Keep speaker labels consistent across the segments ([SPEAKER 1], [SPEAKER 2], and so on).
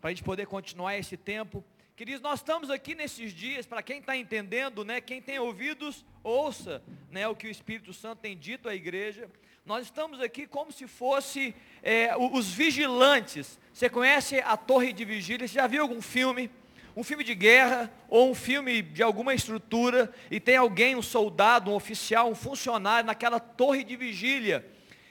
[SPEAKER 1] para a gente poder continuar esse tempo. Queridos, nós estamos aqui nesses dias, para quem está entendendo, né, quem tem ouvidos, ouça né, o que o Espírito Santo tem dito à igreja. Nós estamos aqui como se fosse é, os vigilantes. Você conhece a torre de vigília? Você já viu algum filme? Um filme de guerra ou um filme de alguma estrutura e tem alguém, um soldado, um oficial, um funcionário naquela torre de vigília.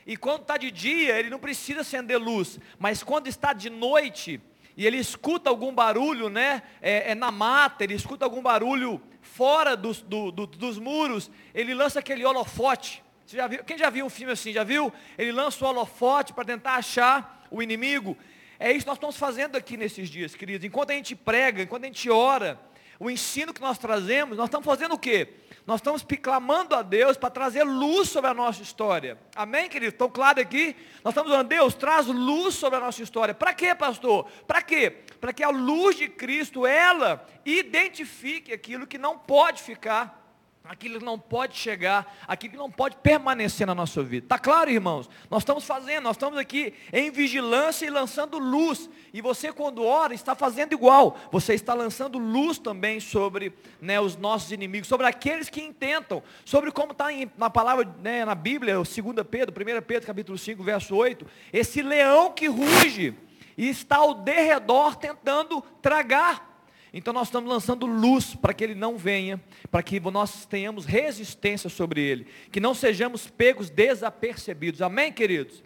[SPEAKER 1] E quando está de dia, ele não precisa acender luz, mas quando está de noite, e ele escuta algum barulho, né? É, é na mata, ele escuta algum barulho fora dos, do, do, dos muros, ele lança aquele holofote. Você já viu? Quem já viu um filme assim? Já viu? Ele lança o holofote para tentar achar o inimigo. É isso que nós estamos fazendo aqui nesses dias, queridos. Enquanto a gente prega, enquanto a gente ora, o ensino que nós trazemos, nós estamos fazendo o quê? Nós estamos clamando a Deus para trazer luz sobre a nossa história. Amém, querido? Estão claro aqui? Nós estamos falando, Deus, traz luz sobre a nossa história. Para quê, pastor? Para quê? Para que a luz de Cristo, ela identifique aquilo que não pode ficar aquilo não pode chegar, aquilo não pode permanecer na nossa vida. Está claro, irmãos? Nós estamos fazendo, nós estamos aqui em vigilância e lançando luz. E você, quando ora, está fazendo igual. Você está lançando luz também sobre né, os nossos inimigos, sobre aqueles que intentam, sobre como está na palavra, né, na Bíblia, 2 Pedro, 1 Pedro, capítulo 5, verso 8, esse leão que ruge e está ao derredor tentando tragar então nós estamos lançando luz para que ele não venha, para que nós tenhamos resistência sobre ele, que não sejamos pegos desapercebidos. Amém, queridos?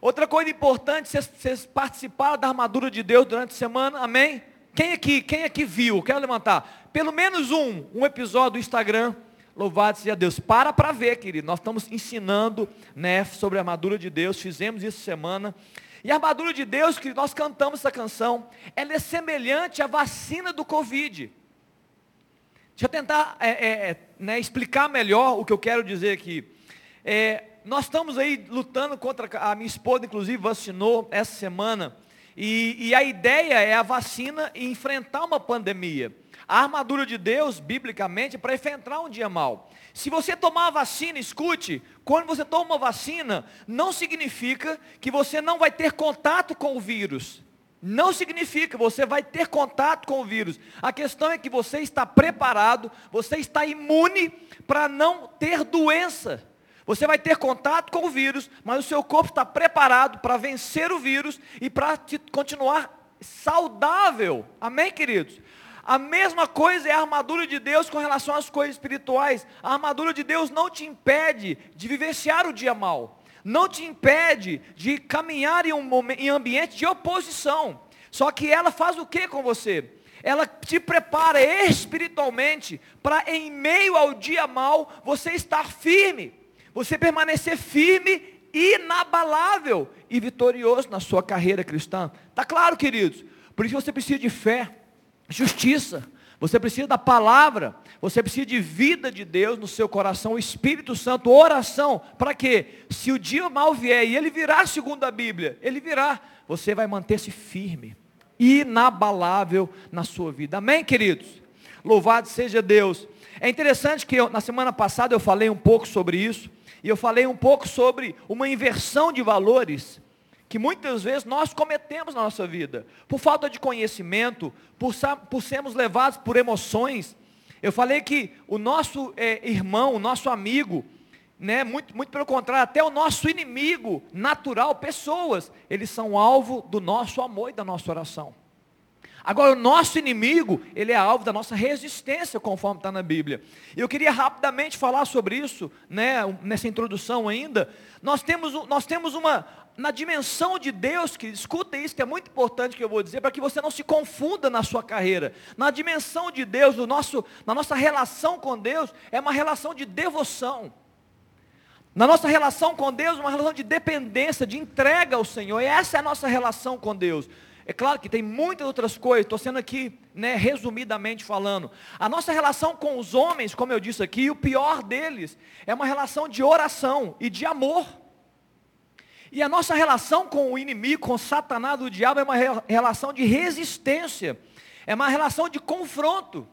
[SPEAKER 1] Outra coisa importante, vocês, participaram da armadura de Deus durante a semana, amém? Quem aqui, quem aqui viu? Quero levantar. Pelo menos um, um episódio do Instagram. Louvado seja Deus. Para para ver, querido. Nós estamos ensinando né, sobre a armadura de Deus. Fizemos isso semana. E a armadura de Deus, que nós cantamos essa canção, ela é semelhante à vacina do Covid. Deixa eu tentar é, é, é, né, explicar melhor o que eu quero dizer aqui. É, nós estamos aí lutando contra, a minha esposa inclusive vacinou essa semana, e, e a ideia é a vacina enfrentar uma pandemia. A armadura de Deus, biblicamente, é para enfrentar um dia mal. Se você tomar a vacina, escute, quando você toma uma vacina, não significa que você não vai ter contato com o vírus. Não significa, você vai ter contato com o vírus. A questão é que você está preparado, você está imune para não ter doença. Você vai ter contato com o vírus, mas o seu corpo está preparado para vencer o vírus e para continuar saudável. Amém, queridos? A mesma coisa é a armadura de Deus com relação às coisas espirituais. A armadura de Deus não te impede de vivenciar o dia mal. Não te impede de caminhar em um em ambiente de oposição. Só que ela faz o que com você? Ela te prepara espiritualmente para em meio ao dia mal você estar firme. Você permanecer firme, inabalável e vitorioso na sua carreira cristã. Tá claro, queridos? Por isso você precisa de fé justiça. Você precisa da palavra, você precisa de vida de Deus no seu coração, o Espírito Santo, oração, para que, se o dia mal vier, e ele virá segundo a Bíblia, ele virá, você vai manter-se firme, inabalável na sua vida. Amém, queridos? Louvado seja Deus. É interessante que eu, na semana passada eu falei um pouco sobre isso, e eu falei um pouco sobre uma inversão de valores que muitas vezes nós cometemos na nossa vida, por falta de conhecimento, por, por sermos levados por emoções. Eu falei que o nosso é, irmão, o nosso amigo, né, muito, muito pelo contrário, até o nosso inimigo natural, pessoas, eles são alvo do nosso amor e da nossa oração. Agora, o nosso inimigo, ele é alvo da nossa resistência, conforme está na Bíblia. Eu queria rapidamente falar sobre isso, né, nessa introdução ainda. Nós temos, nós temos uma, na dimensão de Deus, que escuta isso, que é muito importante que eu vou dizer, para que você não se confunda na sua carreira. Na dimensão de Deus, no nosso, na nossa relação com Deus, é uma relação de devoção. Na nossa relação com Deus, uma relação de dependência, de entrega ao Senhor. E essa é a nossa relação com Deus. É claro que tem muitas outras coisas, estou sendo aqui, né, resumidamente falando. A nossa relação com os homens, como eu disse aqui, o pior deles é uma relação de oração e de amor. E a nossa relação com o inimigo, com Satanás, o diabo, é uma relação de resistência, é uma relação de confronto.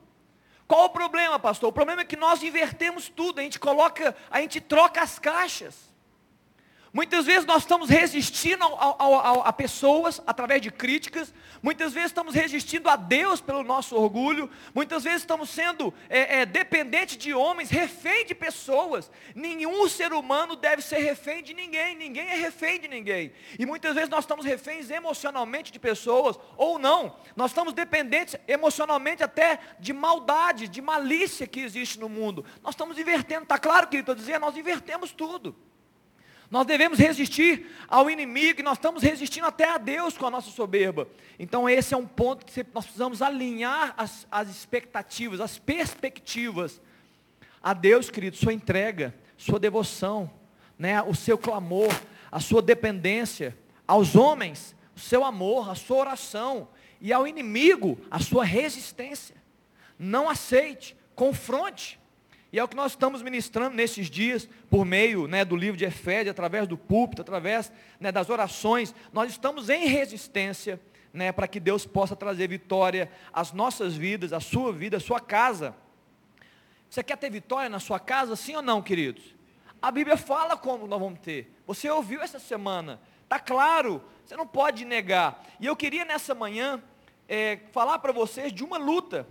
[SPEAKER 1] Qual o problema, pastor? O problema é que nós invertemos tudo, a gente coloca, a gente troca as caixas. Muitas vezes nós estamos resistindo a pessoas através de críticas, muitas vezes estamos resistindo a Deus pelo nosso orgulho, muitas vezes estamos sendo é, é, dependentes de homens, refém de pessoas. Nenhum ser humano deve ser refém de ninguém, ninguém é refém de ninguém. E muitas vezes nós estamos reféns emocionalmente de pessoas, ou não, nós estamos dependentes emocionalmente até de maldade, de malícia que existe no mundo. Nós estamos invertendo, está claro que estou dizendo, nós invertemos tudo. Nós devemos resistir ao inimigo e nós estamos resistindo até a Deus com a nossa soberba. Então esse é um ponto que nós precisamos alinhar as, as expectativas, as perspectivas. A Deus, querido, sua entrega, sua devoção, né, o seu clamor, a sua dependência. Aos homens, o seu amor, a sua oração. E ao inimigo, a sua resistência. Não aceite, confronte. E é o que nós estamos ministrando nesses dias, por meio né, do livro de Efésios, através do púlpito, através né, das orações. Nós estamos em resistência né, para que Deus possa trazer vitória às nossas vidas, à sua vida, à sua casa. Você quer ter vitória na sua casa, sim ou não, queridos? A Bíblia fala como nós vamos ter. Você ouviu essa semana. Está claro, você não pode negar. E eu queria nessa manhã é, falar para vocês de uma luta,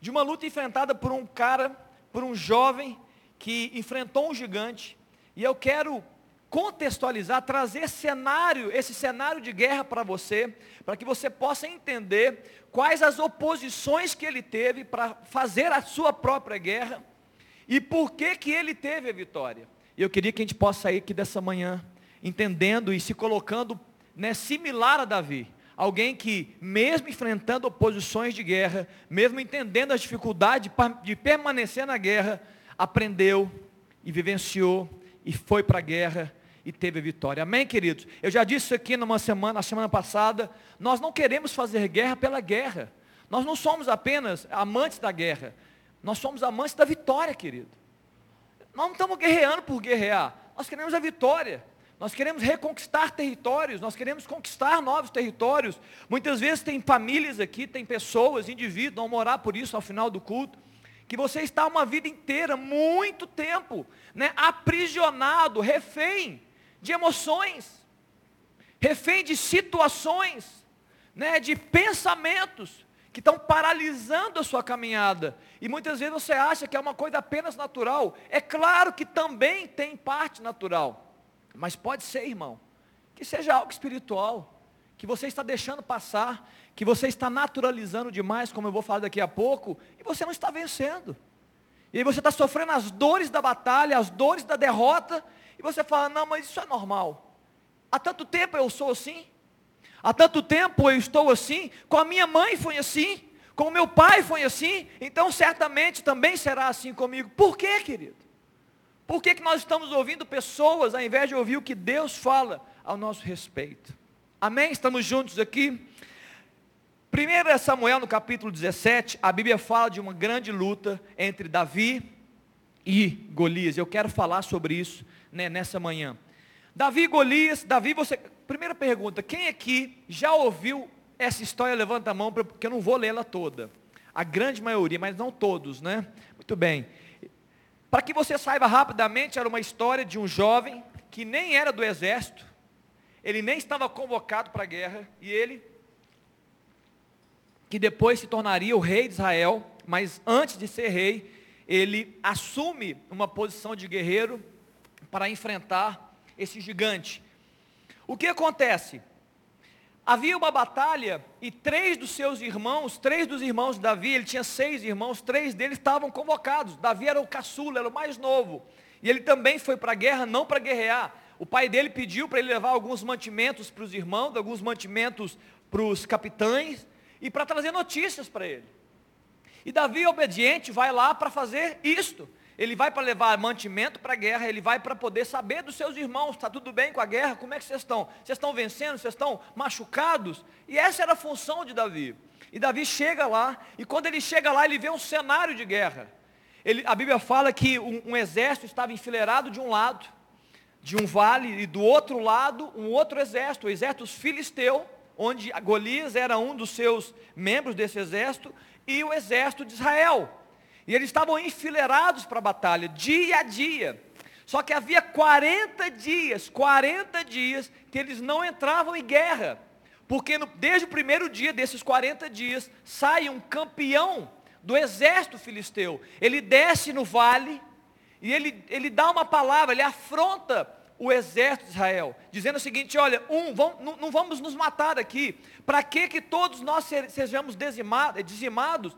[SPEAKER 1] de uma luta enfrentada por um cara por um jovem que enfrentou um gigante. E eu quero contextualizar, trazer cenário, esse cenário de guerra para você, para que você possa entender quais as oposições que ele teve para fazer a sua própria guerra e por que que ele teve a vitória. E eu queria que a gente possa sair aqui dessa manhã entendendo e se colocando né, similar a Davi. Alguém que, mesmo enfrentando oposições de guerra, mesmo entendendo as dificuldades de permanecer na guerra, aprendeu e vivenciou e foi para a guerra e teve vitória. Amém, queridos? Eu já disse isso aqui numa semana, na semana passada, nós não queremos fazer guerra pela guerra. Nós não somos apenas amantes da guerra. Nós somos amantes da vitória, querido. Nós não estamos guerreando por guerrear. Nós queremos a vitória. Nós queremos reconquistar territórios, nós queremos conquistar novos territórios. Muitas vezes tem famílias aqui, tem pessoas, indivíduos, vão morar por isso ao final do culto, que você está uma vida inteira, muito tempo, né, aprisionado, refém de emoções, refém de situações, né, de pensamentos que estão paralisando a sua caminhada. E muitas vezes você acha que é uma coisa apenas natural. É claro que também tem parte natural. Mas pode ser, irmão, que seja algo espiritual, que você está deixando passar, que você está naturalizando demais, como eu vou falar daqui a pouco, e você não está vencendo. E aí você está sofrendo as dores da batalha, as dores da derrota, e você fala, não, mas isso é normal. Há tanto tempo eu sou assim, há tanto tempo eu estou assim, com a minha mãe foi assim, com o meu pai foi assim, então certamente também será assim comigo. Por quê, querido? Por que, que nós estamos ouvindo pessoas ao invés de ouvir o que Deus fala ao nosso respeito? Amém? Estamos juntos aqui? 1 Samuel no capítulo 17, a Bíblia fala de uma grande luta entre Davi e Golias. Eu quero falar sobre isso né, nessa manhã. Davi e Golias, Davi, você. Primeira pergunta, quem aqui já ouviu essa história? Levanta a mão, porque eu não vou lê-la toda. A grande maioria, mas não todos, né? Muito bem. Para que você saiba rapidamente, era uma história de um jovem que nem era do exército, ele nem estava convocado para a guerra, e ele, que depois se tornaria o rei de Israel, mas antes de ser rei, ele assume uma posição de guerreiro para enfrentar esse gigante. O que acontece? Havia uma batalha e três dos seus irmãos, três dos irmãos de Davi, ele tinha seis irmãos, três deles estavam convocados. Davi era o caçula, era o mais novo. E ele também foi para a guerra, não para guerrear. O pai dele pediu para ele levar alguns mantimentos para os irmãos, alguns mantimentos para os capitães e para trazer notícias para ele. E Davi, obediente, vai lá para fazer isto. Ele vai para levar mantimento para a guerra, ele vai para poder saber dos seus irmãos, está tudo bem com a guerra, como é que vocês estão? Vocês estão vencendo, vocês estão machucados? E essa era a função de Davi. E Davi chega lá, e quando ele chega lá, ele vê um cenário de guerra. Ele, a Bíblia fala que um, um exército estava enfileirado de um lado, de um vale, e do outro lado, um outro exército, o exército filisteu, onde Golias era um dos seus membros desse exército, e o exército de Israel. E eles estavam enfileirados para a batalha, dia a dia. Só que havia 40 dias, 40 dias, que eles não entravam em guerra. Porque no, desde o primeiro dia desses 40 dias, sai um campeão do exército filisteu. Ele desce no vale e ele, ele dá uma palavra, ele afronta o exército de Israel, dizendo o seguinte: olha, um, vamos, não, não, vamos nos matar aqui. Para que que todos nós sejamos dizimados, dizimados?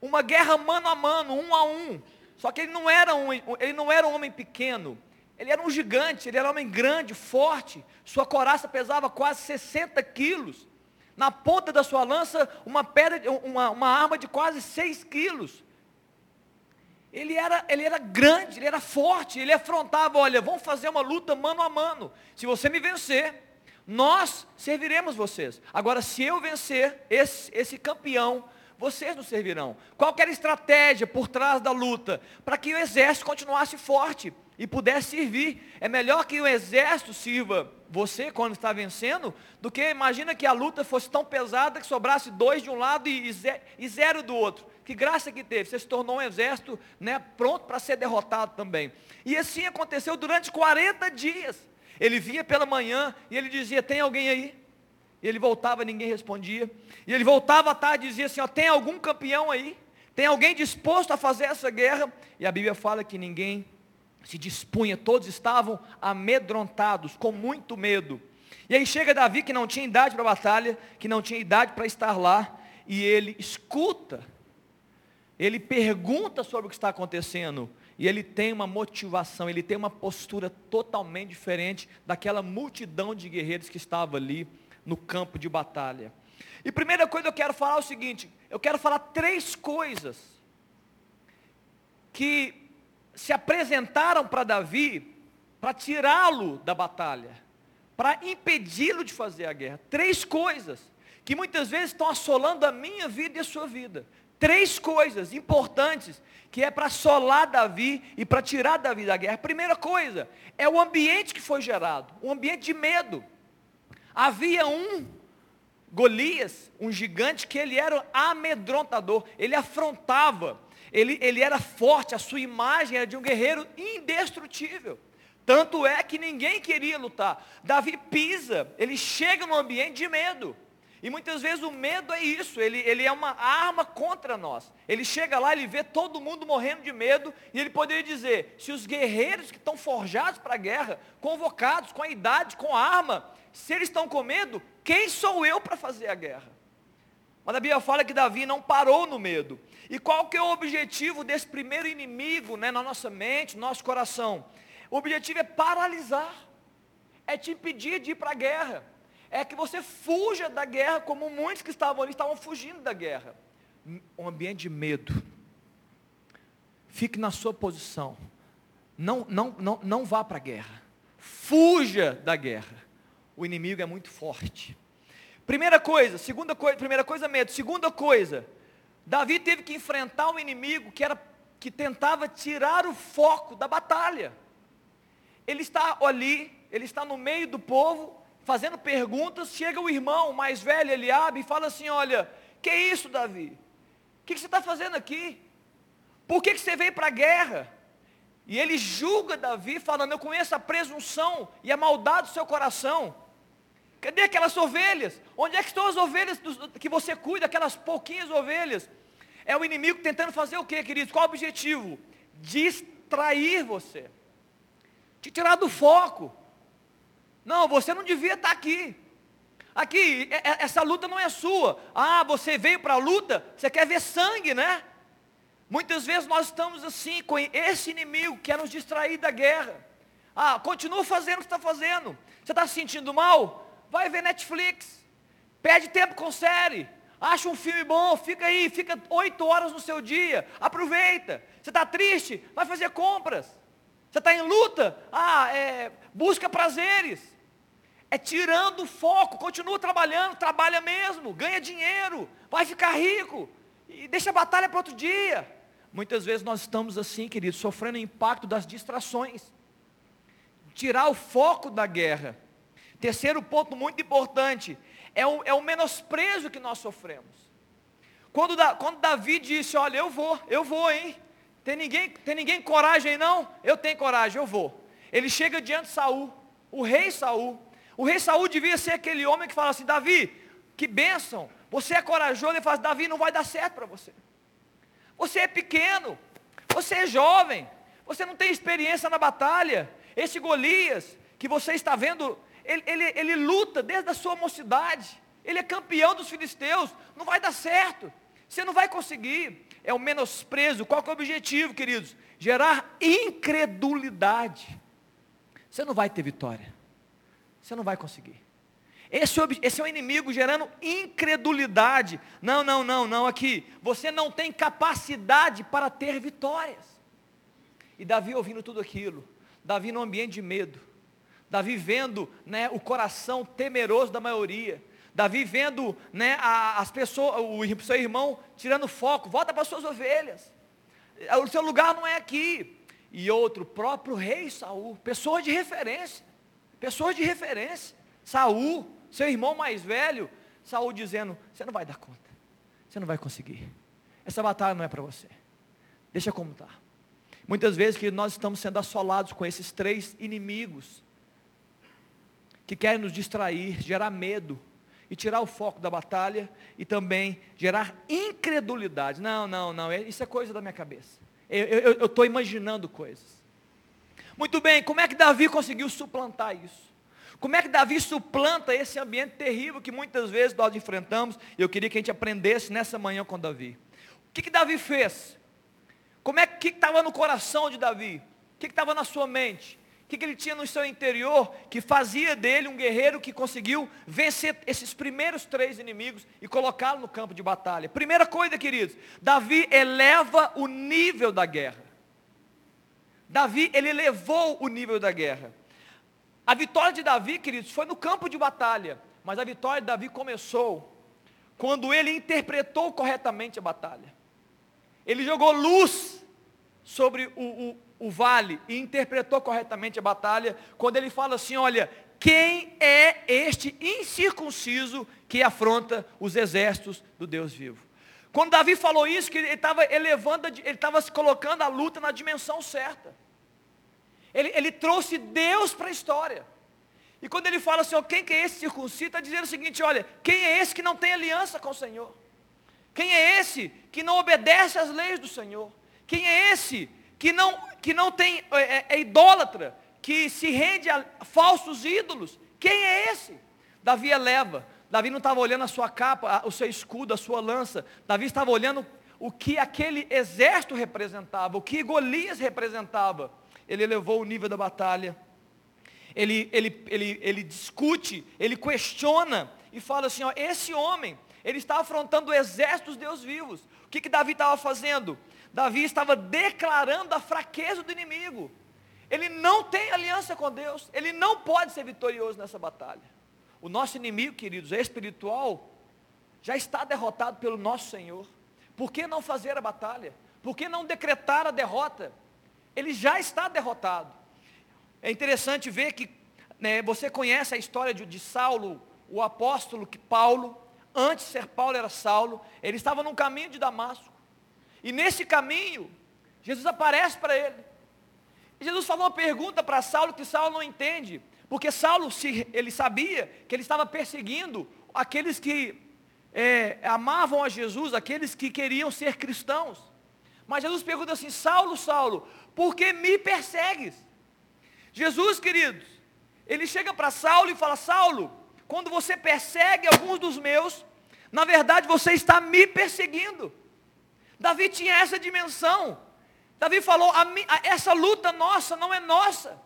[SPEAKER 1] Uma guerra mano a mano, um a um. Só que ele não era um, ele não era um homem pequeno. Ele era um gigante, ele era um homem grande, forte. Sua coraça pesava quase 60 quilos. Na ponta da sua lança, uma pedra, uma, uma arma de quase 6 quilos. Ele era, ele era grande, ele era forte, ele afrontava, olha, vamos fazer uma luta mano a mano. Se você me vencer, nós serviremos vocês. Agora, se eu vencer esse, esse campeão, vocês nos servirão. Qual era a estratégia por trás da luta? Para que o exército continuasse forte e pudesse servir. É melhor que o exército sirva você quando está vencendo, do que imagina que a luta fosse tão pesada que sobrasse dois de um lado e, e zero do outro. Que graça que teve, você se tornou um exército né, pronto para ser derrotado também. E assim aconteceu durante 40 dias. Ele vinha pela manhã e ele dizia: Tem alguém aí? E ele voltava, ninguém respondia. E ele voltava à tarde e dizia assim: ó, Tem algum campeão aí? Tem alguém disposto a fazer essa guerra? E a Bíblia fala que ninguém se dispunha, todos estavam amedrontados, com muito medo. E aí chega Davi, que não tinha idade para a batalha, que não tinha idade para estar lá, e ele escuta ele pergunta sobre o que está acontecendo e ele tem uma motivação, ele tem uma postura totalmente diferente daquela multidão de guerreiros que estava ali no campo de batalha. E primeira coisa eu quero falar é o seguinte: eu quero falar três coisas que se apresentaram para Davi para tirá-lo da batalha, para impedi-lo de fazer a guerra. Três coisas que muitas vezes estão assolando a minha vida e a sua vida três coisas importantes que é para solar Davi e para tirar Davi da guerra. primeira coisa é o ambiente que foi gerado, um ambiente de medo. Havia um Golias, um gigante que ele era amedrontador, ele afrontava, ele, ele era forte, a sua imagem era de um guerreiro indestrutível. Tanto é que ninguém queria lutar. Davi pisa, ele chega num ambiente de medo. E muitas vezes o medo é isso, ele, ele é uma arma contra nós. Ele chega lá, ele vê todo mundo morrendo de medo, e ele poderia dizer: se os guerreiros que estão forjados para a guerra, convocados com a idade, com a arma, se eles estão com medo, quem sou eu para fazer a guerra? Mas a Bíblia fala que Davi não parou no medo. E qual que é o objetivo desse primeiro inimigo né, na nossa mente, no nosso coração? O objetivo é paralisar, é te impedir de ir para a guerra é que você fuja da guerra, como muitos que estavam ali estavam fugindo da guerra. Um ambiente de medo. Fique na sua posição. Não, não, não, não vá para a guerra. Fuja da guerra. O inimigo é muito forte. Primeira coisa, segunda coisa, primeira coisa medo. Segunda coisa, Davi teve que enfrentar um inimigo que era que tentava tirar o foco da batalha. Ele está ali, ele está no meio do povo, fazendo perguntas, chega o irmão mais velho, Eliabe, e fala assim, olha, que isso Davi? O que, que, você está fazendo aqui? Por que, que você veio para a guerra? E ele julga Davi, falando, eu conheço a presunção e a maldade do seu coração. Cadê aquelas ovelhas? Onde é que estão as ovelhas que você cuida, aquelas pouquinhas ovelhas? É o inimigo tentando fazer o que, queridos? Qual o objetivo? Distrair você. Te tirar do foco. Não, você não devia estar aqui. Aqui, essa luta não é sua. Ah, você veio para a luta, você quer ver sangue, né? Muitas vezes nós estamos assim, com esse inimigo que quer nos distrair da guerra. Ah, continua fazendo o que está fazendo. Você está se sentindo mal? Vai ver Netflix. Perde tempo com série. Acha um filme bom, fica aí, fica oito horas no seu dia. Aproveita. Você está triste? Vai fazer compras. Você está em luta? Ah, é, busca prazeres. É tirando o foco, continua trabalhando, trabalha mesmo, ganha dinheiro, vai ficar rico, e deixa a batalha para outro dia. Muitas vezes nós estamos assim, queridos, sofrendo o impacto das distrações. Tirar o foco da guerra. Terceiro ponto muito importante, é o, é o menosprezo que nós sofremos. Quando, quando Davi disse, olha, eu vou, eu vou, hein? Tem ninguém, tem ninguém coragem aí não? Eu tenho coragem, eu vou. Ele chega diante de Saul, o rei Saul. O rei Saul devia ser aquele homem que fala assim, Davi, que bênção. Você é corajoso, ele fala, assim, Davi, não vai dar certo para você. Você é pequeno, você é jovem, você não tem experiência na batalha. Esse Golias, que você está vendo, ele, ele, ele luta desde a sua mocidade. Ele é campeão dos filisteus. Não vai dar certo. Você não vai conseguir é o menosprezo. Qual é o objetivo, queridos? Gerar incredulidade. Você não vai ter vitória. Você não vai conseguir. Esse, esse é o inimigo gerando incredulidade. Não, não, não, não, aqui. Você não tem capacidade para ter vitórias. E Davi ouvindo tudo aquilo. Davi num ambiente de medo. Davi vendo né, o coração temeroso da maioria. Davi vendo né, as pessoas, o seu irmão tirando foco, volta para as suas ovelhas. O seu lugar não é aqui. E outro, próprio rei Saul, pessoa de referência. Pessoas de referência. Saul, seu irmão mais velho, Saul dizendo, você não vai dar conta. Você não vai conseguir. Essa batalha não é para você. Deixa como está. Muitas vezes que nós estamos sendo assolados com esses três inimigos que querem nos distrair, gerar medo, e tirar o foco da batalha e também gerar incredulidade. Não, não, não, é, isso é coisa da minha cabeça. Eu estou imaginando coisas. Muito bem, como é que Davi conseguiu suplantar isso? Como é que Davi suplanta esse ambiente terrível que muitas vezes nós enfrentamos? Eu queria que a gente aprendesse nessa manhã com Davi. O que, que Davi fez? Como é que estava no coração de Davi? O que estava na sua mente? O que, que ele tinha no seu interior que fazia dele um guerreiro que conseguiu vencer esses primeiros três inimigos e colocá-lo no campo de batalha? Primeira coisa, queridos, Davi eleva o nível da guerra. Davi, ele elevou o nível da guerra. A vitória de Davi, queridos, foi no campo de batalha, mas a vitória de Davi começou quando ele interpretou corretamente a batalha. Ele jogou luz sobre o, o, o vale e interpretou corretamente a batalha, quando ele fala assim: olha, quem é este incircunciso que afronta os exércitos do Deus vivo? Quando Davi falou isso, que ele estava elevando, ele estava colocando a luta na dimensão certa. Ele, ele trouxe Deus para a história. E quando ele fala assim, ó, quem que é esse circunciso, está dizendo o seguinte, olha, quem é esse que não tem aliança com o Senhor? Quem é esse que não obedece às leis do Senhor? Quem é esse que não, que não tem, é, é, é idólatra, que se rende a falsos ídolos. Quem é esse? Davi eleva. Davi não estava olhando a sua capa, o seu escudo, a sua lança. Davi estava olhando o que aquele exército representava, o que Golias representava. Ele elevou o nível da batalha. Ele, ele, ele, ele discute, ele questiona e fala assim: ó, esse homem, ele está afrontando o exército dos Deus vivos. O que, que Davi estava fazendo? Davi estava declarando a fraqueza do inimigo. Ele não tem aliança com Deus, ele não pode ser vitorioso nessa batalha. O nosso inimigo, queridos, é espiritual, já está derrotado pelo nosso Senhor. Por que não fazer a batalha? Por que não decretar a derrota? Ele já está derrotado. É interessante ver que né, você conhece a história de, de Saulo, o apóstolo que Paulo, antes de ser Paulo era Saulo, ele estava no caminho de Damasco. E nesse caminho, Jesus aparece para ele. E Jesus falou uma pergunta para Saulo que Saulo não entende. Porque Saulo, ele sabia que ele estava perseguindo aqueles que é, amavam a Jesus, aqueles que queriam ser cristãos. Mas Jesus pergunta assim, Saulo, Saulo, por que me persegues? Jesus, queridos, ele chega para Saulo e fala, Saulo, quando você persegue alguns dos meus, na verdade você está me perseguindo. Davi tinha essa dimensão. Davi falou: a, a, essa luta nossa não é nossa.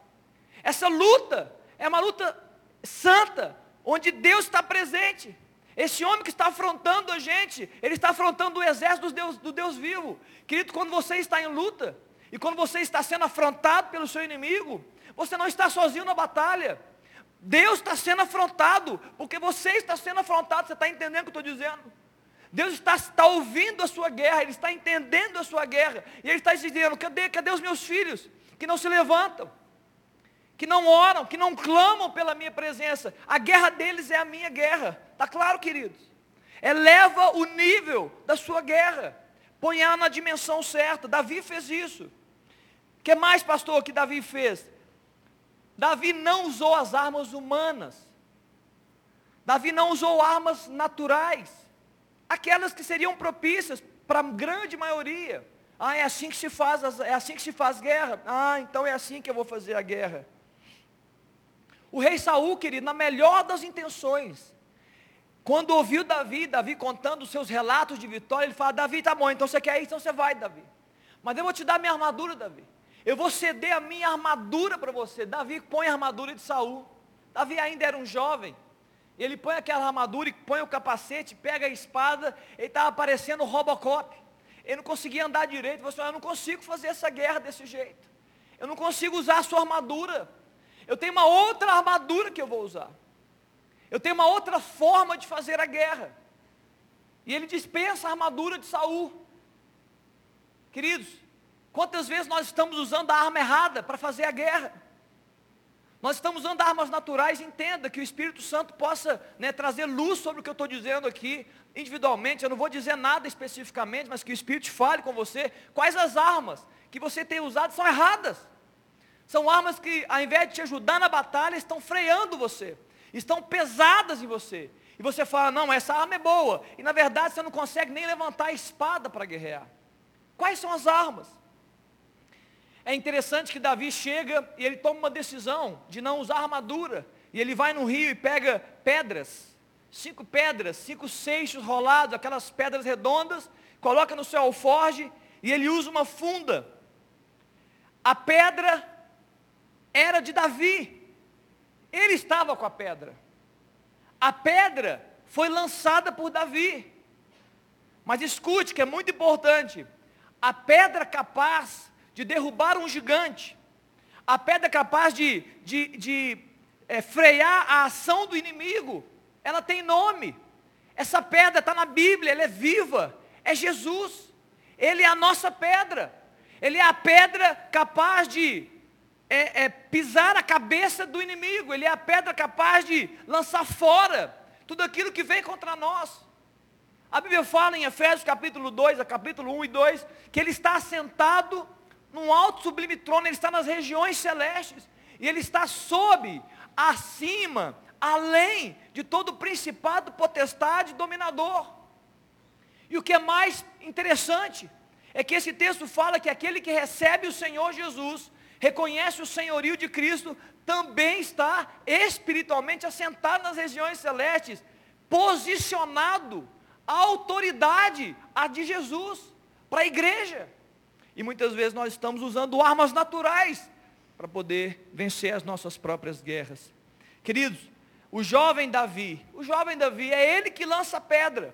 [SPEAKER 1] Essa luta é uma luta santa, onde Deus está presente. Esse homem que está afrontando a gente, ele está afrontando o exército do Deus, do Deus vivo. Querido, quando você está em luta, e quando você está sendo afrontado pelo seu inimigo, você não está sozinho na batalha. Deus está sendo afrontado, porque você está sendo afrontado, você está entendendo o que eu estou dizendo? Deus está, está ouvindo a sua guerra, Ele está entendendo a sua guerra. E Ele está dizendo, cadê, cadê os meus filhos? Que não se levantam, que não oram, que não clamam pela minha presença. A guerra deles é a minha guerra. Está claro, queridos? Eleva o nível da sua guerra. Põe ela na dimensão certa. Davi fez isso. O que mais, pastor, que Davi fez? Davi não usou as armas humanas. Davi não usou armas naturais. Aquelas que seriam propícias para a grande maioria. Ah, é assim que se faz, é assim que se faz guerra. Ah, então é assim que eu vou fazer a guerra. O rei Saul, querido, na melhor das intenções, quando ouviu Davi, Davi contando os seus relatos de vitória, ele fala, Davi, tá bom, então você quer ir, então você vai, Davi. Mas eu vou te dar minha armadura, Davi. Eu vou ceder a minha armadura para você. Davi põe a armadura de Saul. Davi ainda era um jovem. Ele põe aquela armadura e põe o capacete, pega a espada, ele estava parecendo Robocop. Ele não conseguia andar direito. Você, assim, eu não consigo fazer essa guerra desse jeito. Eu não consigo usar a sua armadura. Eu tenho uma outra armadura que eu vou usar. Eu tenho uma outra forma de fazer a guerra. E ele dispensa a armadura de Saul. Queridos, quantas vezes nós estamos usando a arma errada para fazer a guerra? Nós estamos usando armas naturais, entenda que o Espírito Santo possa né, trazer luz sobre o que eu estou dizendo aqui, individualmente, eu não vou dizer nada especificamente, mas que o Espírito fale com você, quais as armas que você tem usado são erradas. São armas que, ao invés de te ajudar na batalha, estão freando você estão pesadas em você. E você fala, não, essa arma é boa. E na verdade você não consegue nem levantar a espada para guerrear. Quais são as armas? É interessante que Davi chega e ele toma uma decisão de não usar armadura. E ele vai no rio e pega pedras, cinco pedras, cinco seixos rolados, aquelas pedras redondas, coloca no seu alforge e ele usa uma funda. A pedra era de Davi. Ele estava com a pedra. A pedra foi lançada por Davi. Mas escute que é muito importante. A pedra capaz de derrubar um gigante. A pedra capaz de, de, de é, frear a ação do inimigo. Ela tem nome. Essa pedra está na Bíblia, ela é viva. É Jesus. Ele é a nossa pedra. Ele é a pedra capaz de é, é pisar a cabeça do inimigo, ele é a pedra capaz de lançar fora tudo aquilo que vem contra nós. A Bíblia fala em Efésios capítulo 2, a capítulo 1 e 2, que ele está assentado num alto sublime trono, ele está nas regiões celestes, e ele está sob, acima, além de todo principado, potestade, dominador. E o que é mais interessante é que esse texto fala que aquele que recebe o Senhor Jesus reconhece o senhorio de Cristo, também está espiritualmente assentado nas regiões celestes, posicionado, a autoridade, a de Jesus, para a igreja. E muitas vezes nós estamos usando armas naturais para poder vencer as nossas próprias guerras. Queridos, o jovem Davi, o jovem Davi é ele que lança a pedra.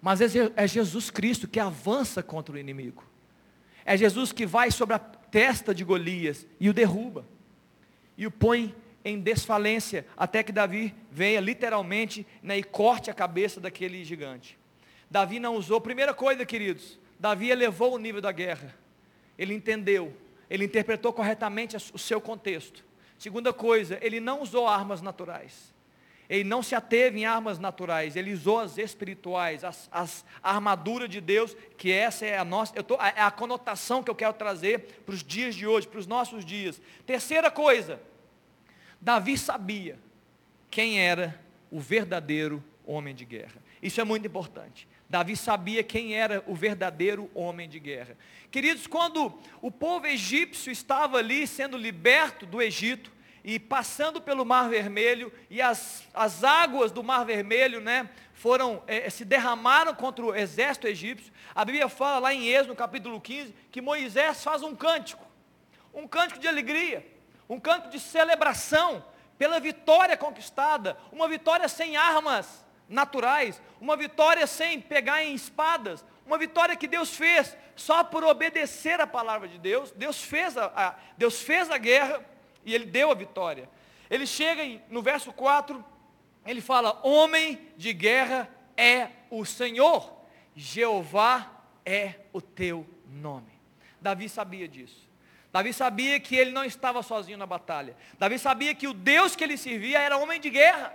[SPEAKER 1] Mas é Jesus Cristo que avança contra o inimigo. É Jesus que vai sobre a testa de Golias e o derruba. E o põe em desfalência, até que Davi venha literalmente né, e corte a cabeça daquele gigante. Davi não usou, primeira coisa, queridos, Davi elevou o nível da guerra. Ele entendeu, ele interpretou corretamente o seu contexto. Segunda coisa, ele não usou armas naturais. Ele não se ateve em armas naturais, ele usou as espirituais, as, as, a armadura de Deus, que essa é a nossa, eu tô, é a conotação que eu quero trazer para os dias de hoje, para os nossos dias. Terceira coisa, Davi sabia quem era o verdadeiro homem de guerra. Isso é muito importante. Davi sabia quem era o verdadeiro homem de guerra. Queridos, quando o povo egípcio estava ali sendo liberto do Egito, e passando pelo Mar Vermelho, e as, as águas do Mar Vermelho, né, foram, é, se derramaram contra o exército egípcio. A Bíblia fala lá em Êxodo, capítulo 15, que Moisés faz um cântico, um cântico de alegria, um cântico de celebração pela vitória conquistada, uma vitória sem armas naturais, uma vitória sem pegar em espadas, uma vitória que Deus fez só por obedecer a palavra de Deus. Deus fez a, a Deus fez a guerra, e ele deu a vitória. Ele chega no verso 4, ele fala: Homem de guerra é o Senhor, Jeová é o teu nome. Davi sabia disso. Davi sabia que ele não estava sozinho na batalha. Davi sabia que o Deus que ele servia era homem de guerra.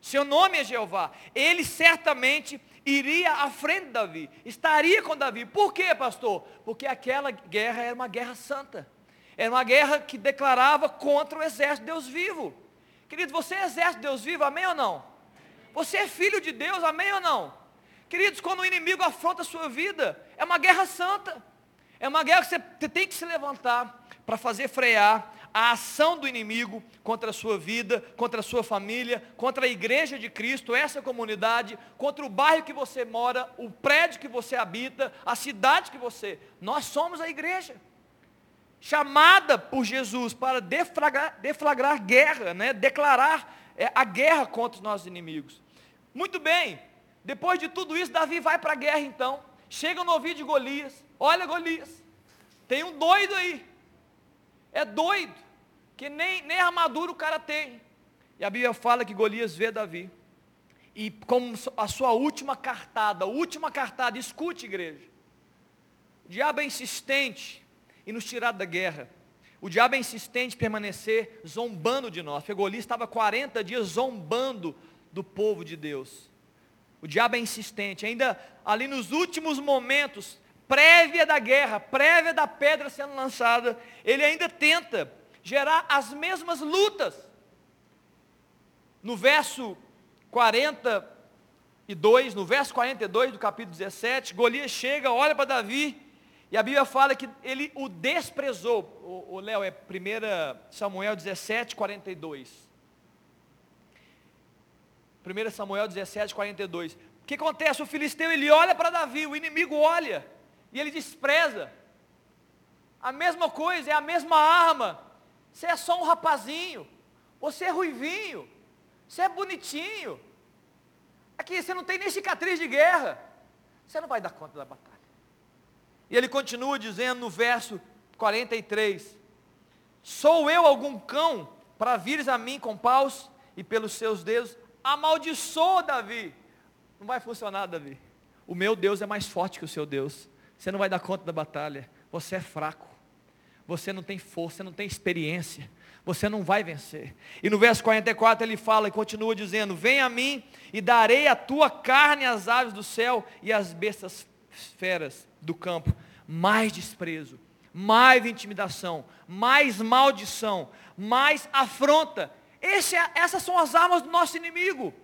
[SPEAKER 1] Seu nome é Jeová. Ele certamente iria à frente de Davi, estaria com Davi. Por quê, pastor? Porque aquela guerra era uma guerra santa. Era uma guerra que declarava contra o exército de Deus vivo. Querido, você é exército de Deus vivo, amém ou não? Você é filho de Deus, amém ou não? Queridos, quando o inimigo afronta a sua vida, é uma guerra santa. É uma guerra que você tem que se levantar para fazer frear a ação do inimigo contra a sua vida, contra a sua família, contra a igreja de Cristo, essa comunidade, contra o bairro que você mora, o prédio que você habita, a cidade que você. Nós somos a igreja. Chamada por Jesus para deflagrar, deflagrar guerra, né? declarar é, a guerra contra os nossos inimigos. Muito bem, depois de tudo isso, Davi vai para a guerra então. Chega no ouvido de Golias. Olha Golias, tem um doido aí. É doido, que nem, nem armadura o cara tem. E a Bíblia fala que Golias vê Davi. E como a sua última cartada, última cartada, escute igreja. O diabo é insistente em nos tirar da guerra. O diabo é insistente em permanecer zombando de nós. Porque Golias estava 40 dias zombando do povo de Deus. O diabo é insistente, ainda ali nos últimos momentos, prévia da guerra, prévia da pedra sendo lançada, ele ainda tenta gerar as mesmas lutas. No verso 42, no verso 42 do capítulo 17, Golias chega, olha para Davi, e a Bíblia fala que ele o desprezou. O Léo, é 1 Samuel 17, 42. 1 Samuel 17, 42. O que acontece? O filisteu ele olha para Davi, o inimigo olha. E ele despreza. A mesma coisa, é a mesma arma. Você é só um rapazinho. Você é ruivinho. Você é bonitinho. Aqui você não tem nem cicatriz de guerra. Você não vai dar conta da batalha. E ele continua dizendo no verso 43: Sou eu algum cão para vires a mim com paus e pelos seus dedos? Amaldiçoa Davi. Não vai funcionar, Davi. O meu Deus é mais forte que o seu Deus. Você não vai dar conta da batalha. Você é fraco. Você não tem força, você não tem experiência. Você não vai vencer. E no verso 44 ele fala e continua dizendo: Vem a mim e darei a tua carne às aves do céu e às bestas feras do campo. Mais desprezo, mais intimidação, mais maldição, mais afronta. Esse, é, essas são as armas do nosso inimigo.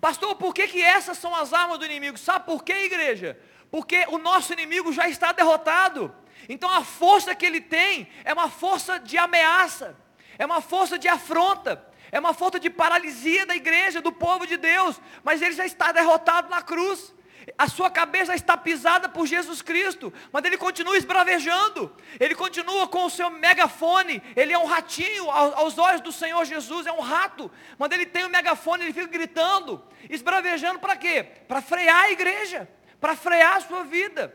[SPEAKER 1] Pastor, por que, que essas são as armas do inimigo? Sabe por quê, igreja? porque o nosso inimigo já está derrotado. Então a força que ele tem é uma força de ameaça, é uma força de afronta, é uma força de paralisia da igreja, do povo de Deus, mas ele já está derrotado na cruz. A sua cabeça está pisada por Jesus Cristo, mas ele continua esbravejando, ele continua com o seu megafone, ele é um ratinho aos olhos do Senhor Jesus, é um rato, mas ele tem o megafone, ele fica gritando, esbravejando para quê? Para frear a igreja para frear a sua vida,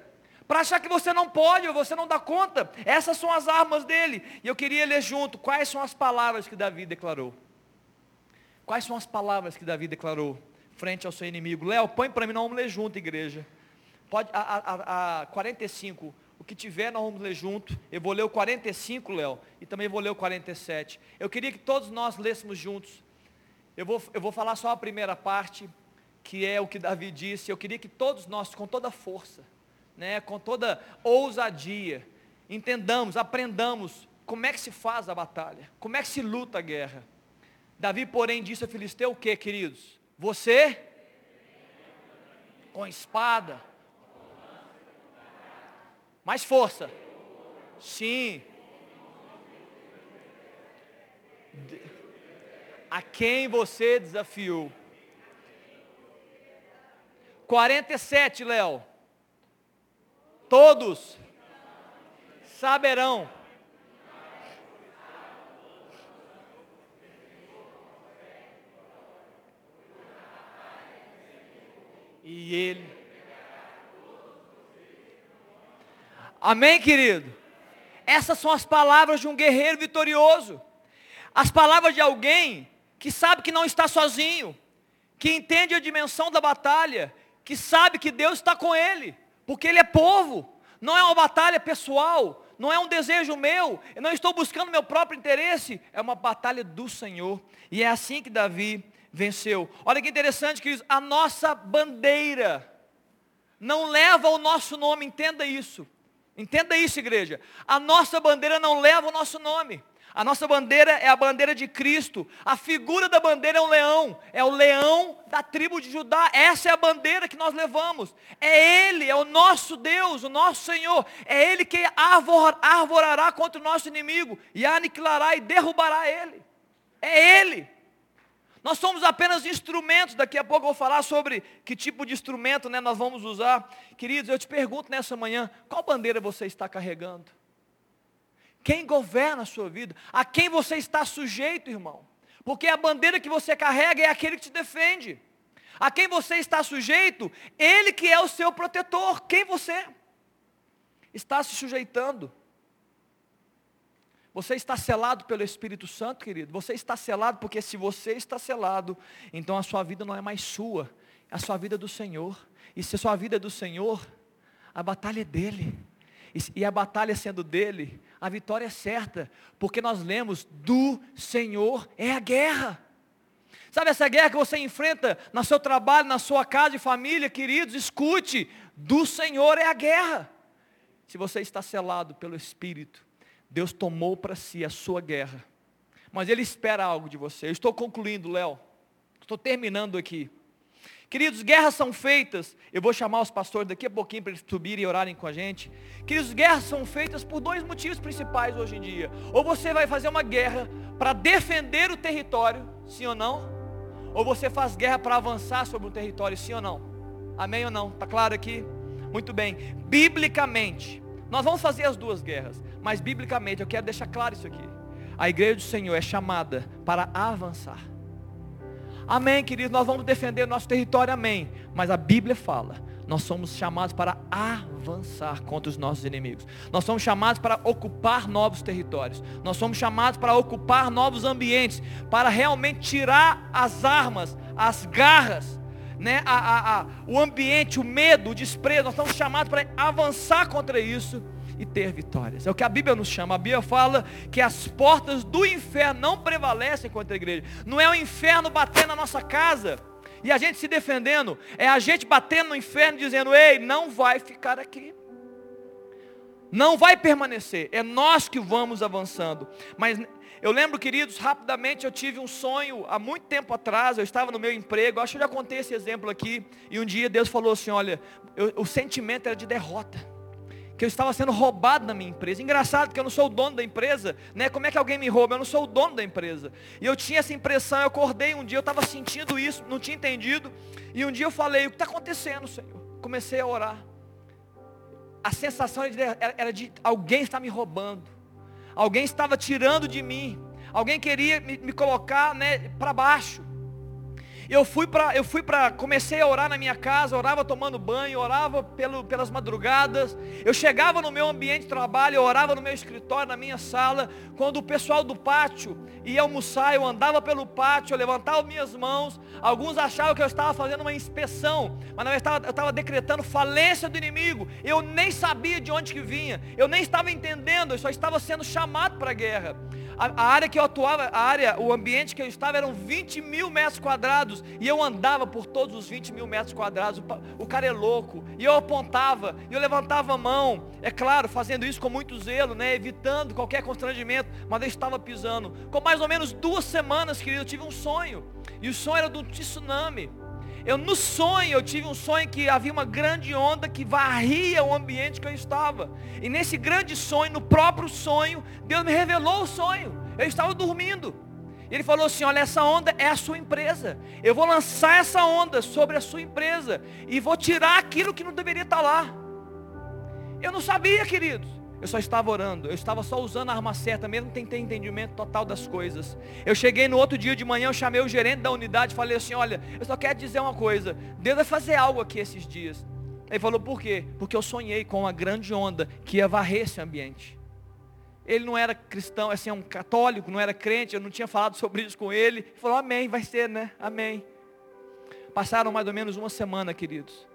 [SPEAKER 1] para achar que você não pode ou você não dá conta. Essas são as armas dele. E eu queria ler junto quais são as palavras que Davi declarou. Quais são as palavras que Davi declarou frente ao seu inimigo? Léo, põe para mim, nós vamos ler junto, igreja. Pode, a, a, a 45, o que tiver nós vamos ler junto. Eu vou ler o 45, Léo, e também vou ler o 47. Eu queria que todos nós lêssemos juntos. Eu vou, eu vou falar só a primeira parte, que é o que Davi disse, eu queria que todos nós, com toda força, né, com toda ousadia, entendamos, aprendamos como é que se faz a batalha, como é que se luta a guerra. Davi, porém, disse a Filisteu o que, queridos? Você, com espada, mais força, sim, a quem você desafiou. 47, Léo. Todos saberão. E ele. Amém, querido? Essas são as palavras de um guerreiro vitorioso. As palavras de alguém que sabe que não está sozinho, que entende a dimensão da batalha, que sabe que Deus está com ele, porque ele é povo, não é uma batalha pessoal, não é um desejo meu, eu não estou buscando meu próprio interesse, é uma batalha do Senhor, e é assim que Davi venceu. Olha que interessante, queridos, a nossa bandeira, não leva o nosso nome, entenda isso. Entenda isso, igreja. A nossa bandeira não leva o nosso nome. A nossa bandeira é a bandeira de Cristo. A figura da bandeira é um leão. É o leão da tribo de Judá. Essa é a bandeira que nós levamos. É Ele, é o nosso Deus, o nosso Senhor. É Ele que arvor, arvorará contra o nosso inimigo e aniquilará e derrubará ele. É Ele. Nós somos apenas instrumentos. Daqui a pouco eu vou falar sobre que tipo de instrumento né, nós vamos usar. Queridos, eu te pergunto nessa manhã: qual bandeira você está carregando? Quem governa a sua vida? A quem você está sujeito, irmão? Porque a bandeira que você carrega é aquele que te defende. A quem você está sujeito, ele que é o seu protetor. Quem você está se sujeitando? Você está selado pelo Espírito Santo, querido? Você está selado porque se você está selado, então a sua vida não é mais sua, é a sua vida é do Senhor. E se a sua vida é do Senhor, a batalha é dele. E a batalha sendo dele, a vitória é certa, porque nós lemos: do Senhor é a guerra. Sabe essa guerra que você enfrenta no seu trabalho, na sua casa e família, queridos, escute: do Senhor é a guerra. Se você está selado pelo Espírito, Deus tomou para si a sua guerra, mas Ele espera algo de você. Eu estou concluindo, Léo, estou terminando aqui. Queridos, guerras são feitas, eu vou chamar os pastores daqui a pouquinho para eles subirem e orarem com a gente. Queridos, guerras são feitas por dois motivos principais hoje em dia. Ou você vai fazer uma guerra para defender o território, sim ou não? Ou você faz guerra para avançar sobre o território, sim ou não? Amém ou não? Está claro aqui? Muito bem. Biblicamente, nós vamos fazer as duas guerras, mas biblicamente eu quero deixar claro isso aqui. A igreja do Senhor é chamada para avançar. Amém, queridos, nós vamos defender nosso território, amém. Mas a Bíblia fala, nós somos chamados para avançar contra os nossos inimigos. Nós somos chamados para ocupar novos territórios. Nós somos chamados para ocupar novos ambientes, para realmente tirar as armas, as garras, né, a, a, a, o ambiente, o medo, o desprezo. Nós estamos chamados para avançar contra isso e ter vitórias. É o que a Bíblia nos chama. A Bíblia fala que as portas do inferno não prevalecem contra a igreja. Não é o inferno batendo na nossa casa e a gente se defendendo. É a gente batendo no inferno dizendo: ei, não vai ficar aqui. Não vai permanecer. É nós que vamos avançando. Mas eu lembro, queridos, rapidamente eu tive um sonho há muito tempo atrás. Eu estava no meu emprego. Acho que eu já contei esse exemplo aqui. E um dia Deus falou assim: olha, eu, o sentimento era de derrota que eu estava sendo roubado na minha empresa. Engraçado que eu não sou o dono da empresa, né? Como é que alguém me rouba? Eu não sou o dono da empresa. E eu tinha essa impressão, eu acordei um dia, eu estava sentindo isso, não tinha entendido. E um dia eu falei, o que está acontecendo, Senhor? Comecei a orar. A sensação era de, era de alguém está me roubando. Alguém estava tirando de mim. Alguém queria me, me colocar né, para baixo. Eu fui para, eu fui para, comecei a orar na minha casa, orava tomando banho, orava pelo, pelas madrugadas. Eu chegava no meu ambiente de trabalho, eu orava no meu escritório, na minha sala. Quando o pessoal do pátio ia almoçar, eu andava pelo pátio, eu levantava minhas mãos. Alguns achavam que eu estava fazendo uma inspeção, mas na verdade eu estava decretando falência do inimigo. Eu nem sabia de onde que vinha, eu nem estava entendendo, eu só estava sendo chamado para a guerra. A, a, área que eu atuava, a área, o ambiente que eu estava eram 20 mil metros quadrados. E eu andava por todos os 20 mil metros quadrados. O, o cara é louco. E eu apontava, e eu levantava a mão. É claro, fazendo isso com muito zelo, né? Evitando qualquer constrangimento. Mas eu estava pisando. Com mais ou menos duas semanas, querido, eu tive um sonho. E o sonho era um tsunami. Eu no sonho, eu tive um sonho que havia uma grande onda que varria o ambiente que eu estava. E nesse grande sonho, no próprio sonho, Deus me revelou o sonho. Eu estava dormindo. Ele falou assim: Olha, essa onda é a sua empresa. Eu vou lançar essa onda sobre a sua empresa. E vou tirar aquilo que não deveria estar lá. Eu não sabia, queridos. Eu só estava orando, eu estava só usando a arma certa, mesmo sem ter entendimento total das coisas. Eu cheguei no outro dia de manhã, eu chamei o gerente da unidade e falei assim: olha, eu só quero dizer uma coisa, Deus vai fazer algo aqui esses dias. Ele falou, por quê? Porque eu sonhei com uma grande onda que ia varrer esse ambiente. Ele não era cristão, assim, é um católico, não era crente, eu não tinha falado sobre isso com ele. Ele falou, amém, vai ser, né? Amém. Passaram mais ou menos uma semana, queridos.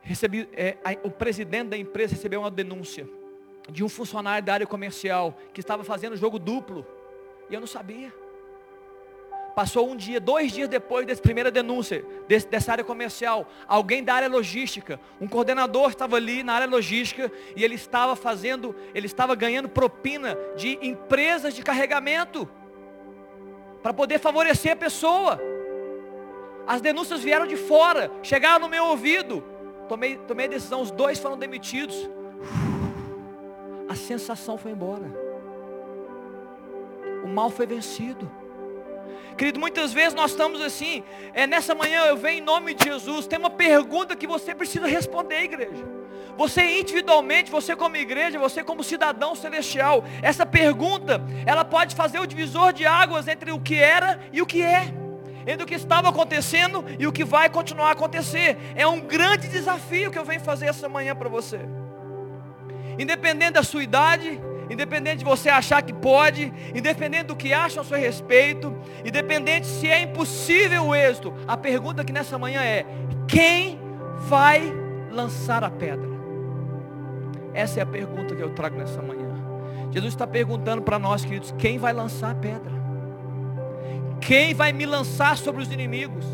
[SPEAKER 1] Recebi, é, a, o presidente da empresa recebeu uma denúncia de um funcionário da área comercial que estava fazendo jogo duplo. E eu não sabia. Passou um dia, dois dias depois dessa primeira denúncia, desse, dessa área comercial, alguém da área logística, um coordenador estava ali na área logística e ele estava fazendo, ele estava ganhando propina de empresas de carregamento para poder favorecer a pessoa. As denúncias vieram de fora, chegaram no meu ouvido. Tomei, tomei a decisão, os dois foram demitidos. A sensação foi embora. O mal foi vencido. Querido, muitas vezes nós estamos assim, é, nessa manhã eu venho em nome de Jesus, tem uma pergunta que você precisa responder, igreja. Você individualmente, você como igreja, você como cidadão celestial, essa pergunta, ela pode fazer o divisor de águas entre o que era e o que é, entre o que estava acontecendo e o que vai continuar a acontecer. É um grande desafio que eu venho fazer essa manhã para você. Independente da sua idade, independente de você achar que pode, independente do que acham a seu respeito, independente se é impossível o êxito, a pergunta aqui nessa manhã é: quem vai lançar a pedra? Essa é a pergunta que eu trago nessa manhã. Jesus está perguntando para nós, queridos, quem vai lançar a pedra? Quem vai me lançar sobre os inimigos?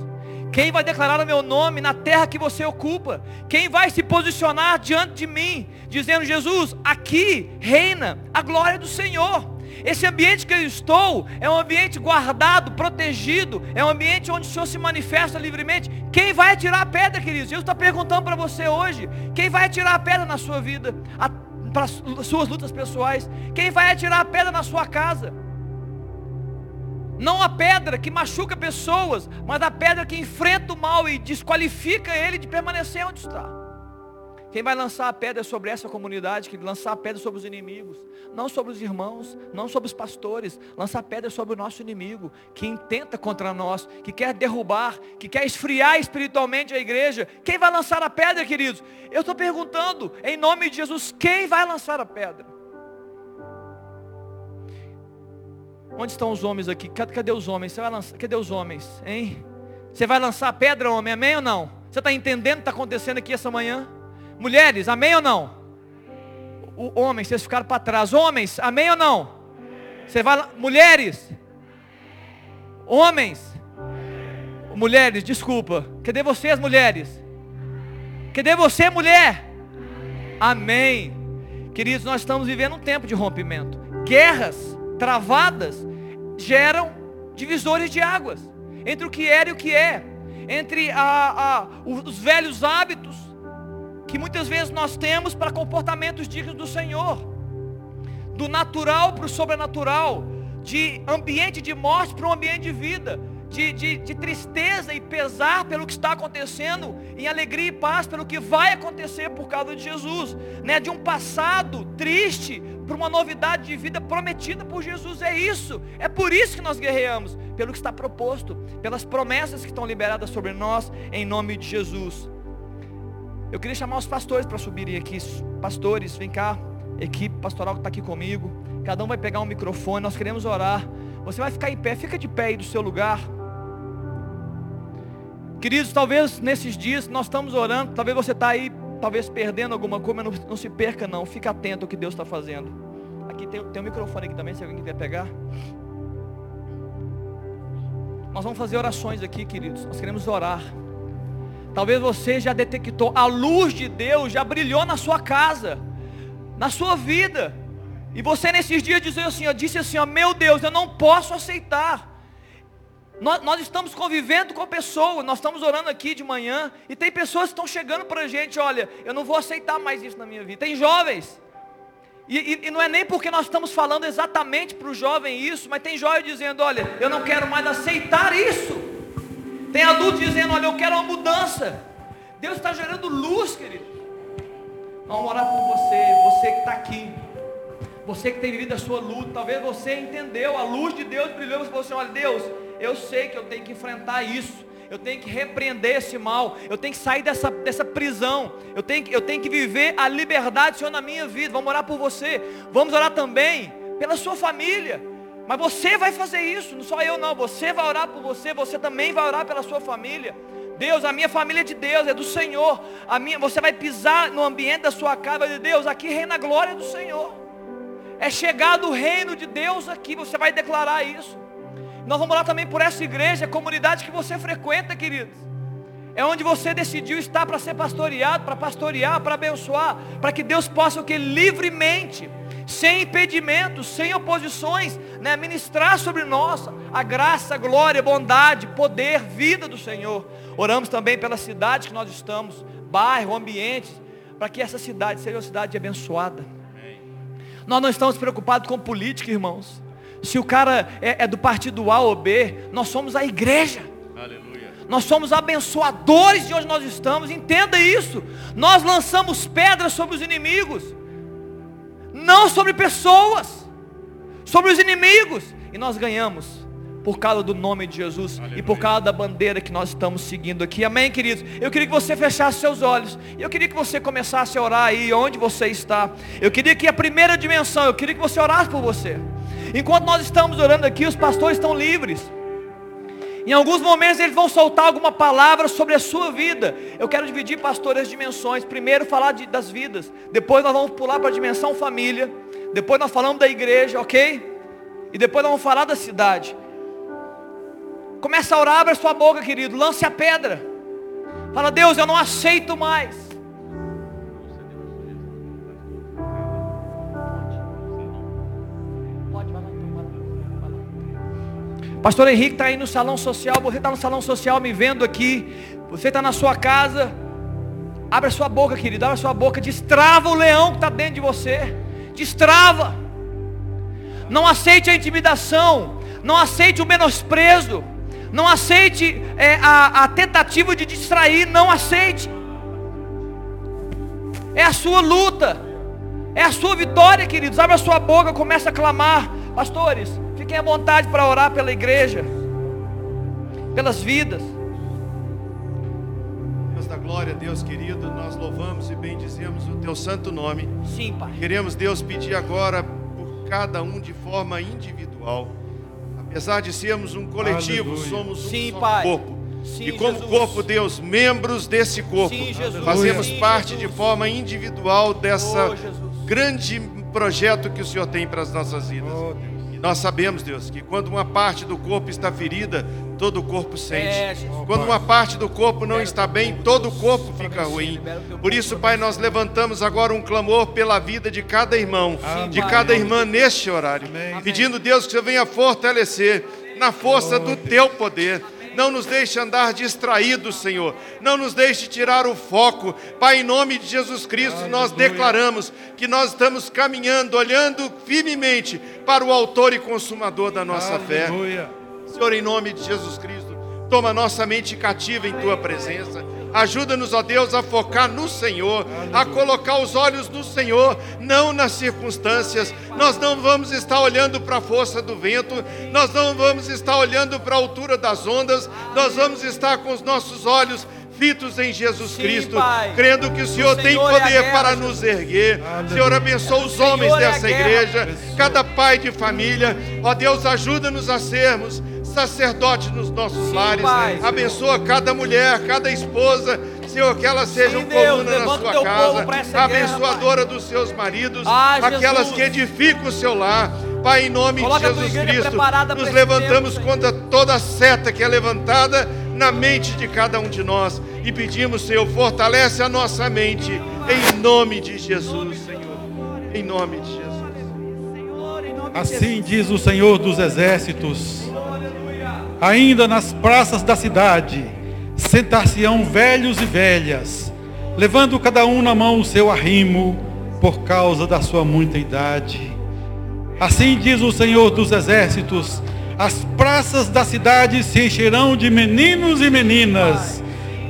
[SPEAKER 1] Quem vai declarar o meu nome na terra que você ocupa? Quem vai se posicionar diante de mim, dizendo: Jesus, aqui reina a glória do Senhor. Esse ambiente que eu estou é um ambiente guardado, protegido, é um ambiente onde o Senhor se manifesta livremente. Quem vai atirar a pedra, queridos? Jesus está perguntando para você hoje: quem vai atirar a pedra na sua vida, para suas lutas pessoais? Quem vai atirar a pedra na sua casa? Não a pedra que machuca pessoas, mas a pedra que enfrenta o mal e desqualifica ele de permanecer onde está. Quem vai lançar a pedra sobre essa comunidade, que lançar a pedra sobre os inimigos, não sobre os irmãos, não sobre os pastores, lançar a pedra sobre o nosso inimigo, que intenta contra nós, que quer derrubar, que quer esfriar espiritualmente a igreja. Quem vai lançar a pedra, queridos? Eu estou perguntando, em nome de Jesus, quem vai lançar a pedra? Onde estão os homens aqui? Cadê os homens? Você vai lançar? Cadê os homens? Hein? Você vai lançar pedra, homem? Amém ou não? Você está entendendo o que está acontecendo aqui essa manhã? Mulheres, amém ou não? O, homens, vocês ficaram para trás. Homens, amém ou não? Você vai Mulheres. Homens. Mulheres, desculpa. Cadê vocês, mulheres? Cadê você, mulher? Amém. Queridos, nós estamos vivendo um tempo de rompimento. Guerras travadas geram divisores de águas entre o que era e o que é, entre a, a, os velhos hábitos que muitas vezes nós temos para comportamentos dignos do Senhor, do natural para o sobrenatural, de ambiente de morte para um ambiente de vida, de, de, de, tristeza e pesar pelo que está acontecendo, em alegria e paz pelo que vai acontecer por causa de Jesus, né? de um passado triste para uma novidade de vida prometida por Jesus. É isso, é por isso que nós guerreamos, pelo que está proposto, pelas promessas que estão liberadas sobre nós, em nome de Jesus. Eu queria chamar os pastores para subirem aqui. Pastores, vem cá, equipe pastoral que está aqui comigo. Cada um vai pegar um microfone, nós queremos orar. Você vai ficar em pé, fica de pé aí do seu lugar. Queridos, talvez nesses dias nós estamos orando, talvez você está aí, talvez perdendo alguma coisa, mas não, não, se perca não, fica atento ao que Deus está fazendo. Aqui tem, tem um microfone aqui também, se alguém quiser pegar. Nós vamos fazer orações aqui, queridos. Nós queremos orar. Talvez você já detectou, a luz de Deus já brilhou na sua casa, na sua vida. E você nesses dias disse assim, ó, disse assim, ó, meu Deus, eu não posso aceitar nós, nós, estamos convivendo com pessoas, nós estamos orando aqui de manhã, e tem pessoas que estão chegando para a gente, olha, eu não vou aceitar mais isso na minha vida. Tem jovens, e, e, e não é nem porque nós estamos falando exatamente para o jovem isso, mas tem jovem dizendo, olha, eu não quero mais aceitar isso. Tem adulto dizendo, olha, eu quero uma mudança. Deus está gerando luz, querido. Vamos orar por você, você que está aqui. Você que tem vivido a sua luta, talvez você entendeu, a luz de Deus brilhou, você falou assim, olha, Deus, eu sei que eu tenho que enfrentar isso. Eu tenho que repreender esse mal. Eu tenho que sair dessa, dessa prisão. Eu tenho, que, eu tenho que viver a liberdade, Senhor, na minha vida. Vamos orar por você. Vamos orar também pela sua família. Mas você vai fazer isso, não só eu não. Você vai orar por você, você também vai orar pela sua família. Deus, a minha família é de Deus, é do Senhor. A minha, você vai pisar no ambiente da sua casa de Deus, aqui reina a glória do Senhor. É chegado o reino de Deus aqui, você vai declarar isso. Nós vamos orar também por essa igreja, comunidade que você frequenta, queridos. É onde você decidiu estar para ser pastoreado, para pastorear, para abençoar, para que Deus possa o que livremente, sem impedimentos, sem oposições, né, ministrar sobre nós a graça, a glória, a bondade, poder, vida do Senhor. Oramos também pela cidade que nós estamos, bairro, ambiente, para que essa cidade seja uma cidade abençoada. Nós não estamos preocupados com política, irmãos. Se o cara é, é do partido A ou B, nós somos a igreja. Aleluia. Nós somos abençoadores de onde nós estamos. Entenda isso. Nós lançamos pedras sobre os inimigos, não sobre pessoas, sobre os inimigos, e nós ganhamos por causa do nome de Jesus Aleluia. e por causa da bandeira que nós estamos seguindo aqui. Amém, queridos? Eu queria que você fechasse seus olhos. Eu queria que você começasse a orar aí onde você está. Eu queria que a primeira dimensão, eu queria que você orasse por você. Enquanto nós estamos orando aqui, os pastores estão livres. Em alguns momentos eles vão soltar alguma palavra sobre a sua vida. Eu quero dividir, pastor, as dimensões. Primeiro falar de, das vidas. Depois nós vamos pular para a dimensão família. Depois nós falamos da igreja, ok? E depois nós vamos falar da cidade. Começa a orar, abre a sua boca, querido. Lance a pedra. Fala, Deus, eu não aceito mais. Pastor Henrique está aí no salão social. Você está no salão social me vendo aqui. Você está na sua casa. Abre a sua boca, querido. Abre a sua boca. Destrava o leão que está dentro de você. Destrava. Não aceite a intimidação. Não aceite o menosprezo. Não aceite é, a, a tentativa de distrair. Não aceite. É a sua luta. É a sua vitória, queridos. Abre a sua boca, começa a clamar. Pastores, fiquem à vontade para orar pela igreja, pelas vidas.
[SPEAKER 2] Deus da glória, Deus querido, nós louvamos e bendizemos o teu santo nome.
[SPEAKER 1] Sim, Pai.
[SPEAKER 2] Queremos, Deus, pedir agora por cada um de forma individual. Apesar de sermos um coletivo, Aleluia. somos um
[SPEAKER 1] Sim,
[SPEAKER 2] só
[SPEAKER 1] pai.
[SPEAKER 2] corpo.
[SPEAKER 1] Sim,
[SPEAKER 2] e como
[SPEAKER 1] Jesus.
[SPEAKER 2] corpo, Deus, membros desse corpo,
[SPEAKER 1] Sim,
[SPEAKER 2] fazemos
[SPEAKER 1] Sim,
[SPEAKER 2] parte
[SPEAKER 1] Jesus.
[SPEAKER 2] de forma individual dessa
[SPEAKER 1] Oh,
[SPEAKER 2] grande projeto que o Senhor tem para as nossas vidas.
[SPEAKER 1] Oh,
[SPEAKER 2] e nós sabemos, Deus, que quando uma parte do corpo está ferida, todo o corpo sente.
[SPEAKER 1] É, Jesus.
[SPEAKER 2] quando uma parte do corpo não está bem, todo o corpo fica ruim. Por isso, Pai, nós levantamos agora um clamor pela vida de cada irmão, de cada irmã neste horário, pedindo, Deus, que você venha fortalecer na força do teu poder. Não nos deixe andar distraídos, Senhor. Não nos deixe tirar o foco. Pai, em nome de Jesus Cristo, nós declaramos que nós estamos caminhando, olhando firmemente para o Autor e Consumador da nossa fé. Senhor, em nome de Jesus Cristo, toma nossa mente cativa em tua presença. Ajuda-nos, ó Deus, a focar no Senhor, a colocar os olhos no Senhor, não nas circunstâncias. Nós não vamos estar olhando para a força do vento, nós não vamos estar olhando para a altura das ondas, nós vamos estar com os nossos olhos fitos em Jesus
[SPEAKER 1] Sim,
[SPEAKER 2] Cristo,
[SPEAKER 1] Pai.
[SPEAKER 2] crendo que o Senhor,
[SPEAKER 1] O
[SPEAKER 2] tem
[SPEAKER 1] Senhor é a
[SPEAKER 2] poder
[SPEAKER 1] guerra,
[SPEAKER 2] para nos erguer. Senhor, abençoa os homens
[SPEAKER 1] é
[SPEAKER 2] dessa
[SPEAKER 1] guerra.
[SPEAKER 2] igreja, cada pai de família. Ó Deus, ajuda-nos a sermos sacerdotes nos nossos
[SPEAKER 1] Sim,
[SPEAKER 2] lares.
[SPEAKER 1] Pai.
[SPEAKER 2] Abençoa cada mulher, cada esposa. Senhor, que elas sejam
[SPEAKER 1] Sim, Deus,
[SPEAKER 2] coluna na sua casa,
[SPEAKER 1] essa guerra,
[SPEAKER 2] abençoadora dos seus maridos,
[SPEAKER 1] Ah,
[SPEAKER 2] aquelas
[SPEAKER 1] Jesus.
[SPEAKER 2] que edificam o seu lar. Pai, em nome
[SPEAKER 1] Coloca
[SPEAKER 2] de Jesus Cristo, nos levantamos
[SPEAKER 1] tempo,
[SPEAKER 2] contra toda seta que é levantada na mente de cada um de nós e pedimos, Senhor, fortalece a nossa mente em nome de Jesus, Senhor. Em nome de Jesus.
[SPEAKER 1] Senhor,
[SPEAKER 3] Assim diz o Senhor dos Exércitos: ainda nas praças da cidade sentar-se-ão velhos e velhas, levando cada um na mão o seu arrimo, por causa da sua muita idade. Assim diz o Senhor dos Exércitos: as praças da cidade se encherão de meninos e meninas,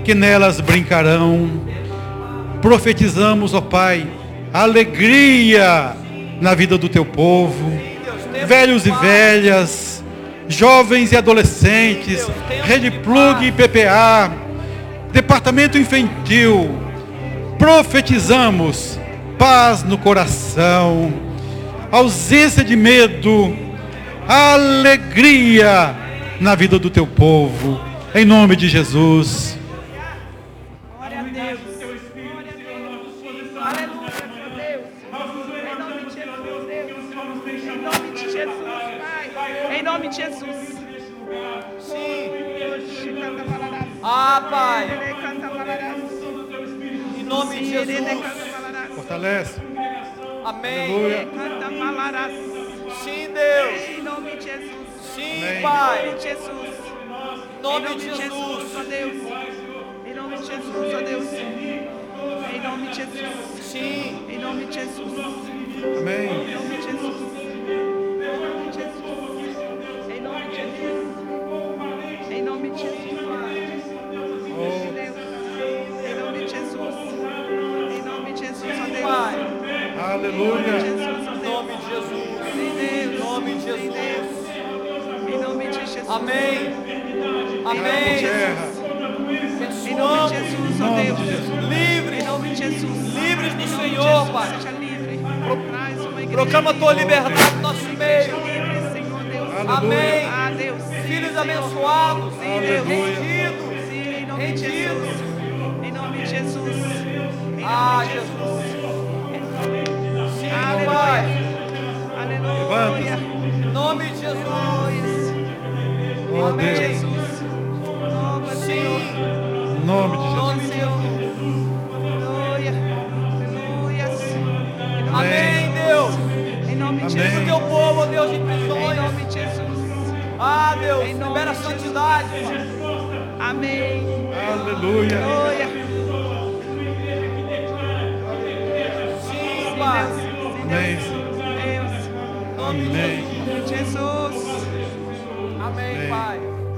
[SPEAKER 3] que nelas brincarão. Profetizamos, ó Pai, alegria na vida do teu povo, velhos e velhas, jovens e adolescentes, Rede
[SPEAKER 1] de
[SPEAKER 3] Plug e PPA, Departamento Infantil, profetizamos paz no coração, ausência de medo, alegria na vida do teu povo, em nome de Jesus.
[SPEAKER 1] Ah, Pai. Em nome de Jesus.
[SPEAKER 3] Fortalece.
[SPEAKER 1] Amém.
[SPEAKER 3] Aleluia.
[SPEAKER 1] Sim, Deus.
[SPEAKER 4] Em nome de Jesus.
[SPEAKER 1] Sim,
[SPEAKER 3] Amém.
[SPEAKER 4] Em
[SPEAKER 1] Pai.
[SPEAKER 4] nome de Jesus.
[SPEAKER 1] Em
[SPEAKER 4] Em
[SPEAKER 1] nome de
[SPEAKER 4] Jesus, ó
[SPEAKER 1] Jesus.
[SPEAKER 4] Deus. Em nome de Jesus, ó Deus. Em nome de Jesus.
[SPEAKER 1] Sim.
[SPEAKER 4] Em nome de Jesus.
[SPEAKER 3] Amém.
[SPEAKER 4] Em nome de Jesus. Em nome de Jesus. Em nome de Jesus.
[SPEAKER 3] Aleluia.
[SPEAKER 1] Em nome de Jesus.
[SPEAKER 4] Em
[SPEAKER 1] nome de Jesus.
[SPEAKER 4] Em nome de Jesus.
[SPEAKER 1] Amém. Amém.
[SPEAKER 4] Em nome de. Jesus, ó Deus.
[SPEAKER 1] Livres.
[SPEAKER 4] Em nome de Jesus.
[SPEAKER 1] Livres
[SPEAKER 4] de
[SPEAKER 1] Senhor, Pai. Proclama a tua liberdade no nosso meio. Amém.
[SPEAKER 4] Ah,
[SPEAKER 1] Filhos abençoados. Rendidos.
[SPEAKER 4] Sim, em nome de
[SPEAKER 1] Rendidos.
[SPEAKER 4] Jesus. Em nome de Jesus.
[SPEAKER 1] Ah, Jesus. Pai.
[SPEAKER 4] Aleluia.
[SPEAKER 1] Em nome de Jesus.
[SPEAKER 3] Oh,
[SPEAKER 4] Em nome de
[SPEAKER 3] Deus.
[SPEAKER 4] Jesus. Louva, Senhor.
[SPEAKER 3] Em nome de
[SPEAKER 1] Em
[SPEAKER 3] Jesus.
[SPEAKER 1] nome de Jesus.
[SPEAKER 4] Aleluia. Aleluia. Em
[SPEAKER 1] Amém, Deus.
[SPEAKER 4] Em nome de
[SPEAKER 3] Amém.
[SPEAKER 1] Tira o
[SPEAKER 4] Jesus.
[SPEAKER 1] teu povo, Deus, em
[SPEAKER 4] Em
[SPEAKER 1] prisões.
[SPEAKER 4] nome de Jesus.
[SPEAKER 1] Ah, Deus,
[SPEAKER 4] Em nome
[SPEAKER 1] libera a
[SPEAKER 4] de
[SPEAKER 1] santidade.
[SPEAKER 4] Amém.
[SPEAKER 3] Aleluia.
[SPEAKER 4] Aleluia.
[SPEAKER 1] Em nome de
[SPEAKER 3] Amém.
[SPEAKER 1] Jesus.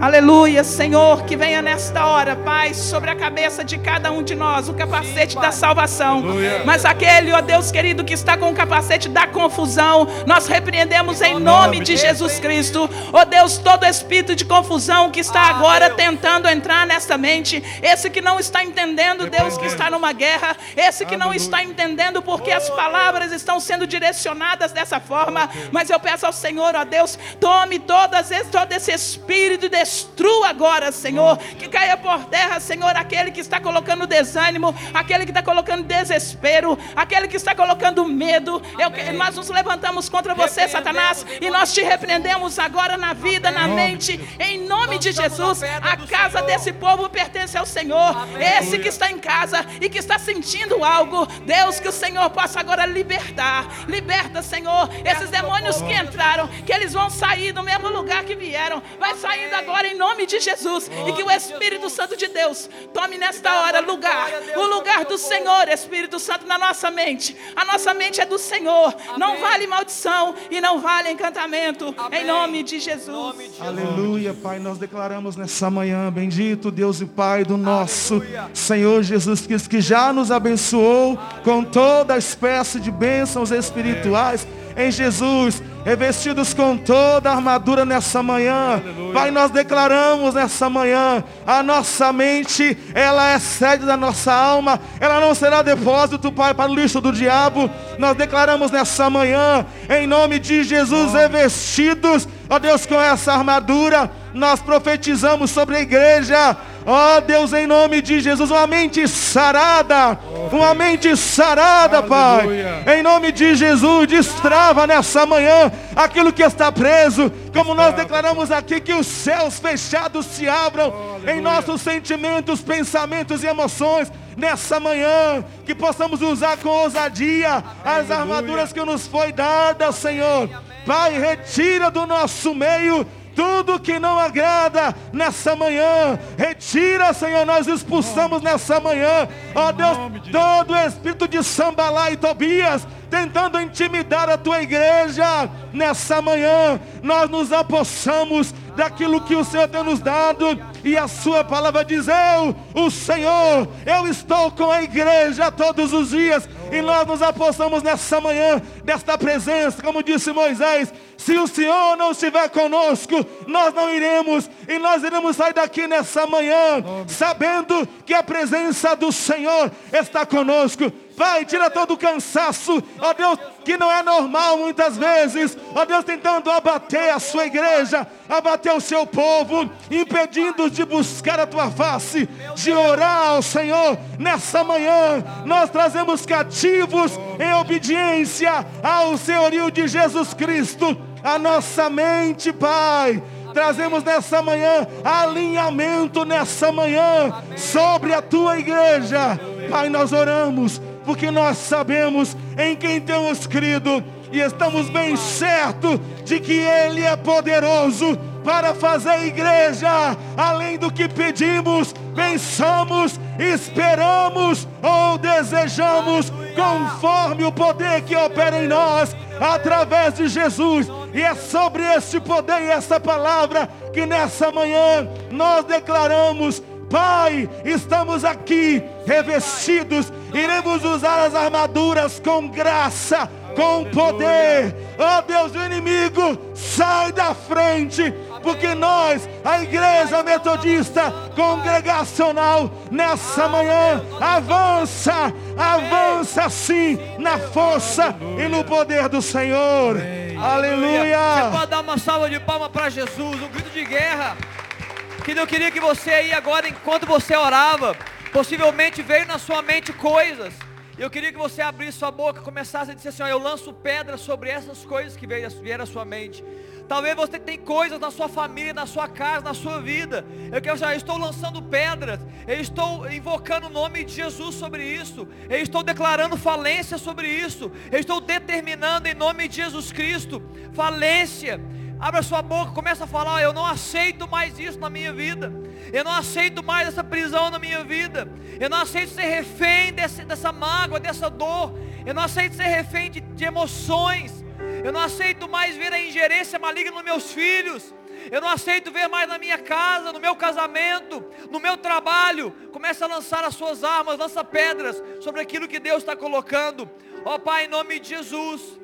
[SPEAKER 4] Aleluia, Senhor, que venha nesta hora, Pai, sobre a cabeça de cada um de nós o capacete
[SPEAKER 1] Sim,
[SPEAKER 4] da salvação.
[SPEAKER 3] Aleluia.
[SPEAKER 4] Mas aquele, ó Deus querido, que está com o capacete da confusão, nós repreendemos em nome de
[SPEAKER 3] de
[SPEAKER 4] Jesus Cristo. Ó Deus, todo espírito de confusão que está
[SPEAKER 1] Ah,
[SPEAKER 4] agora tentando entrar nesta mente, esse que não está entendendo, Deus, que está numa guerra, esse que não está entendendo porque as palavras estão sendo direcionadas dessa forma, mas eu peço ao Senhor, ó Deus, tome todas todo esse espírito e destrua agora, Senhor, que caia por terra, Senhor, aquele que está colocando desânimo, aquele que está colocando desespero, aquele que está colocando medo. Eu, nós nos levantamos contra você, Satanás, e nós te
[SPEAKER 1] de
[SPEAKER 4] repreendemos agora na vida, na
[SPEAKER 3] Nome
[SPEAKER 4] mente, em nome
[SPEAKER 1] Nós
[SPEAKER 4] de
[SPEAKER 1] na
[SPEAKER 4] Jesus. A casa
[SPEAKER 1] Senhor.
[SPEAKER 4] desse povo pertence ao Senhor.
[SPEAKER 1] Amém.
[SPEAKER 4] Esse que está em casa e que está sentindo algo, Deus, que o Senhor possa agora libertar. Liberta, Senhor, esses demônios que entraram, que eles vão sair do mesmo lugar que vieram. Vai saindo agora em nome de Jesus. E que o Espírito Santo de Deus tome nesta hora lugar. O lugar do Senhor, Espírito Santo, na nossa mente. A nossa mente é do Senhor. Não vale maldição e não vale encantamento. Em nome de Jesus.
[SPEAKER 5] Aleluia, Pai, nós declaramos nessa manhã, bendito Deus e Pai do nosso. Senhor Jesus Cristo, que já nos abençoou com toda espécie de bênçãos espirituais em Jesus, revestidos com toda a armadura nessa manhã.
[SPEAKER 3] Aleluia.
[SPEAKER 5] Pai, nós declaramos nessa manhã, a nossa mente, ela é sede da nossa alma, ela não será depósito, Pai, para o lixo do diabo. Nós declaramos nessa manhã, em nome de Jesus, revestidos, ó Deus, com essa armadura, nós profetizamos sobre a igreja. Ó Deus, em nome de Jesus, uma mente sarada, uma mente sarada, Pai. Em nome de Jesus, destrava nessa manhã aquilo que está preso, como nós declaramos aqui que os céus fechados se abram
[SPEAKER 3] Aleluia.
[SPEAKER 5] em nossos sentimentos, pensamentos e emoções. Nessa manhã, que possamos usar com ousadia as armaduras que nos foi dada, Senhor. Pai, retira do nosso meio tudo que não agrada nessa manhã. Retira, Senhor, nós expulsamos nessa manhã, ó Deus, todo espírito de Sambalá e Tobias tentando intimidar a tua igreja nessa manhã. Nós nos apossamos daquilo que o Senhor tem nos dado e a sua palavra diz: Eu, o Senhor, eu estou com a igreja todos os dias e nós nos apossamos nessa manhã desta presença, como disse Moisés. Se o Senhor não estiver conosco, nós não iremos e nós iremos sair daqui nessa manhã, sabendo que a presença do Senhor está conosco. Pai, tira todo o cansaço, ó Deus, que não é normal muitas vezes, ó Deus, tentando abater a sua igreja, abater o seu povo, impedindo de buscar a tua face, de orar ao Senhor. Nessa manhã, nós trazemos cativos em obediência ao senhorio de Jesus Cristo. A nossa mente, Pai, trazemos nessa manhã alinhamento nessa manhã sobre a tua igreja. Pai, nós oramos porque nós sabemos em quem temos crido e estamos bem certos de que Ele é poderoso para fazer igreja, além do que pedimos, pensamos, esperamos ou desejamos, conforme o poder que opera em nós, através de Jesus. E é sobre este poder e essa palavra que nessa manhã nós declaramos Pai, estamos aqui revestidos, iremos usar as armaduras com graça, com poder. Oh Deus, o inimigo sai da frente, porque nós, a igreja metodista congregacional, nessa manhã, avança, avança sim, na força e no poder do Senhor. Aleluia.
[SPEAKER 1] Você pode dar uma salva de palmas para Jesus, um grito de guerra. Que eu queria que você aí agora, enquanto você orava, possivelmente veio na sua mente coisas. Eu queria que você abrisse sua boca, começasse a dizer assim: ó, eu lanço pedra sobre essas coisas que vieram à sua mente. Talvez você tenha coisas na sua família, na sua casa, na sua vida. Eu quero já, eu estou lançando pedras. Eu estou invocando o nome de Jesus sobre isso. Eu estou declarando falência sobre isso. Eu estou determinando em nome de Jesus Cristo falência Abra sua boca, começa a falar, eu não aceito mais isso na minha vida. Eu não aceito mais essa prisão na minha vida. Eu não aceito ser refém desse, dessa mágoa, dessa dor. Eu não aceito ser refém de, de emoções. Eu não aceito mais ver a ingerência maligna nos meus filhos. Eu não aceito ver mais na minha casa, no meu casamento, no meu trabalho. Começa a lançar as suas armas, lança pedras sobre aquilo que Deus está colocando. Ó oh, Pai, em nome de Jesus.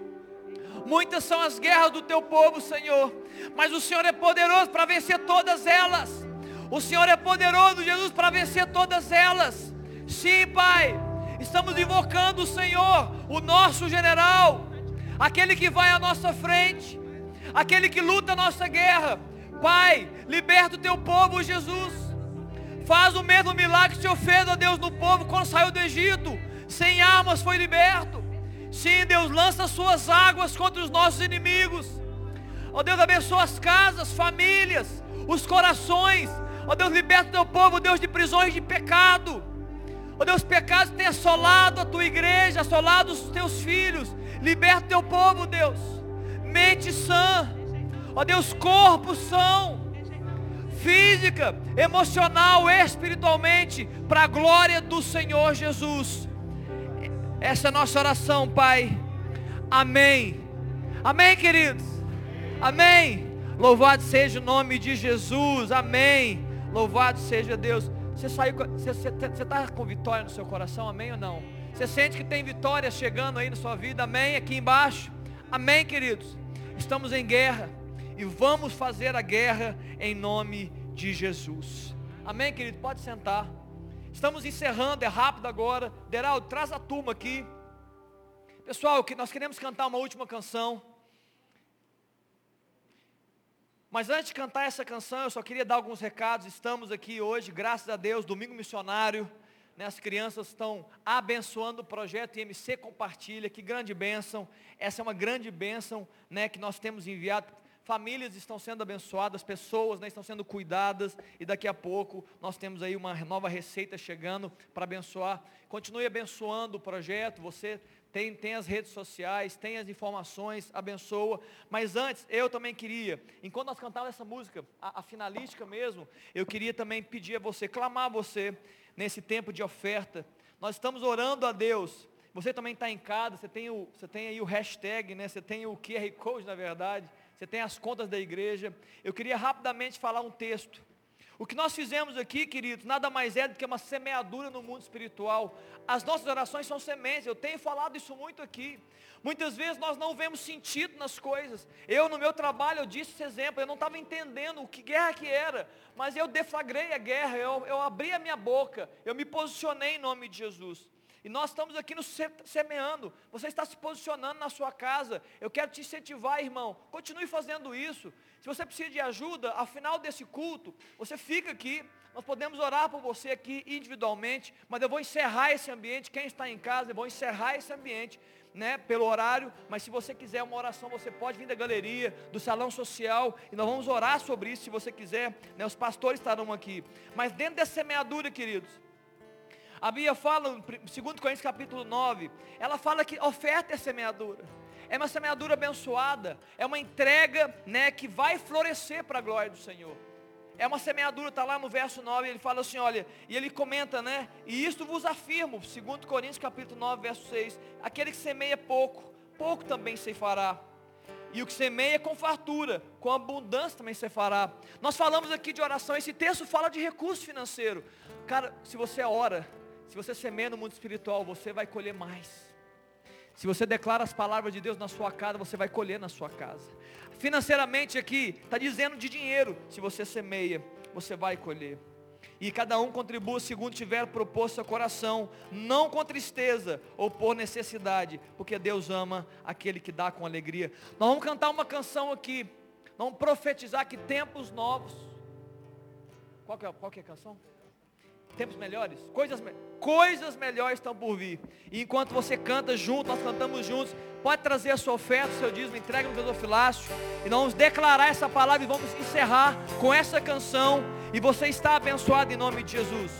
[SPEAKER 1] Muitas são as guerras do teu povo, Senhor. Mas o Senhor é poderoso para vencer todas elas. O Senhor é poderoso, Jesus, para vencer todas elas. Sim, Pai. Estamos invocando o Senhor, o nosso general, aquele que vai à nossa frente, aquele que luta a nossa guerra. Pai, liberta o teu povo, Jesus. Faz o mesmo milagre que ó Deus, no povo quando saiu do Egito. Sem armas foi liberto. Sim, Deus, lança suas águas contra os nossos inimigos. Ó Deus, abençoa as casas, famílias, os corações. Ó Deus, liberta o teu povo, Deus, de prisões de pecado. Ó Deus, pecados tem assolado a tua igreja, assolado os teus filhos. Liberta o teu povo, Deus. Mente sã. Ó Deus, corpo são. Física, emocional, espiritualmente, para a glória do Senhor Jesus. Essa é a nossa oração, Pai. Amém. Amém, queridos. Amém. Louvado seja o nome de Jesus. Amém. Louvado seja Deus. Você saiu, você está com vitória no seu coração? Amém ou não? Você sente que tem vitória chegando aí na sua vida? Amém? Aqui embaixo. Amém, queridos. Estamos em guerra e vamos fazer a guerra em nome de Jesus. Amém, querido? Pode sentar. Estamos encerrando, é rápido agora. Deraldo, traz a turma aqui. Pessoal, nós queremos cantar uma última canção. Mas antes de cantar essa canção, eu só queria dar alguns recados. Estamos aqui hoje, graças a Deus, domingo missionário. Né, as crianças estão abençoando o projeto IMC Compartilha, que grande bênção. Essa é uma grande bênção né, que nós temos enviado famílias estão sendo abençoadas, pessoas né, estão sendo cuidadas e daqui a pouco nós temos aí uma nova receita chegando para abençoar. Continue abençoando o projeto, você tem, tem as redes sociais, tem as informações, abençoa. Mas antes, eu também queria, enquanto nós cantávamos essa música, a, a finalística mesmo, eu queria também pedir a você, clamar a você nesse tempo de oferta. Nós estamos orando a Deus. Você também está em casa, você tem, o, você tem aí o hashtag, né? você tem o QR Code na verdade você tem as contas da igreja. Eu queria rapidamente falar um texto. O que nós fizemos aqui, queridos, nada mais é do que uma semeadura no mundo espiritual. As nossas orações são sementes, eu tenho falado isso muito aqui. Muitas vezes nós não vemos sentido nas coisas. Eu, no meu trabalho, eu disse esse exemplo, eu não estava entendendo o que guerra que era, mas eu deflagrei a guerra, eu, eu abri a minha boca, eu me posicionei em nome de Jesus. E nós estamos aqui nos semeando. Você está se posicionando na sua casa. Eu quero te incentivar, irmão. Continue fazendo isso. Se você precisa de ajuda, ao final desse culto, você fica aqui. nós podemos orar por você aqui individualmente, mas eu vou encerrar esse ambiente. Quem está em casa, eu vou encerrar esse ambiente, né, pelo horário. Mas se você quiser uma oração, você pode vir da galeria, do salão social, e nós vamos orar sobre isso, se você quiser. Né, os pastores estarão aqui. Mas dentro dessa semeadura, queridos, a Bíblia fala, 2 Coríntios capítulo 9, ela fala que oferta é semeadura. É uma semeadura abençoada, é uma entrega, né, que vai florescer para a glória do Senhor. É uma semeadura, está lá no verso 9, ele fala assim, olha, e ele comenta, né? E isto vos afirmo, 2 Coríntios capítulo 9, verso 6, aquele que semeia pouco, pouco também se fará. E o que semeia com fartura, com abundância também se fará. Nós falamos aqui de oração, esse texto fala de recurso financeiro. Cara, se você ora, se você semeia no mundo espiritual, você vai colher mais. Se você declara as palavras de Deus na sua casa, você vai colher na sua casa. Financeiramente aqui, está dizendo de dinheiro. Se você semeia, você vai colher. E cada um contribua segundo tiver proposto seu coração, não com tristeza ou por necessidade, porque Deus ama aquele que dá com alegria. Nós vamos cantar uma canção aqui, vamos profetizar que tempos novos. Qual que é, qual que é a canção? Tempos melhores? Coisas, coisas melhores estão por vir. E enquanto você canta junto, nós cantamos juntos, pode trazer a sua oferta, o seu dízimo, entrega no gasofilácio. E nós vamos declarar essa palavra e vamos encerrar com essa canção. E você está abençoado em nome de Jesus.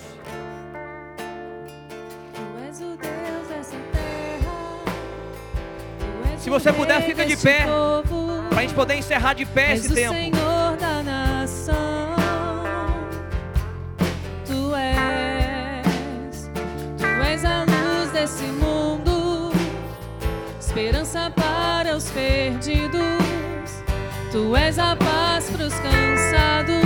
[SPEAKER 1] Se você puder, fica de pé. Para a gente poder encerrar de pé esse tempo.
[SPEAKER 6] Esperança para os perdidos. Tu és a paz para os cansados.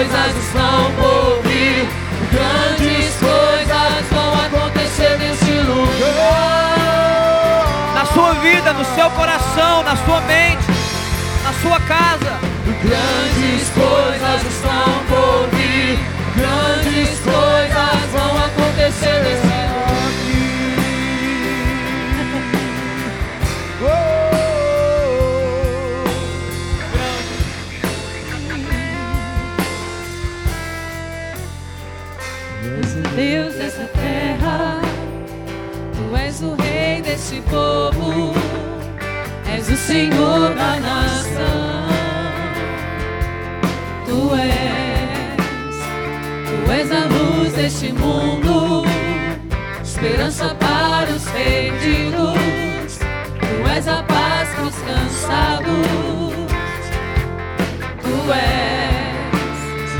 [SPEAKER 6] Coisas estão por vir. Grandes coisas vão acontecer nesse lugar.
[SPEAKER 1] Na sua vida, no seu coração, na sua mente, na sua casa.
[SPEAKER 6] Grandes coisas estão Senhor da nação. Tu és, Tu és a luz deste mundo, esperança para os perdidos. Tu és a paz para os cansados. Tu és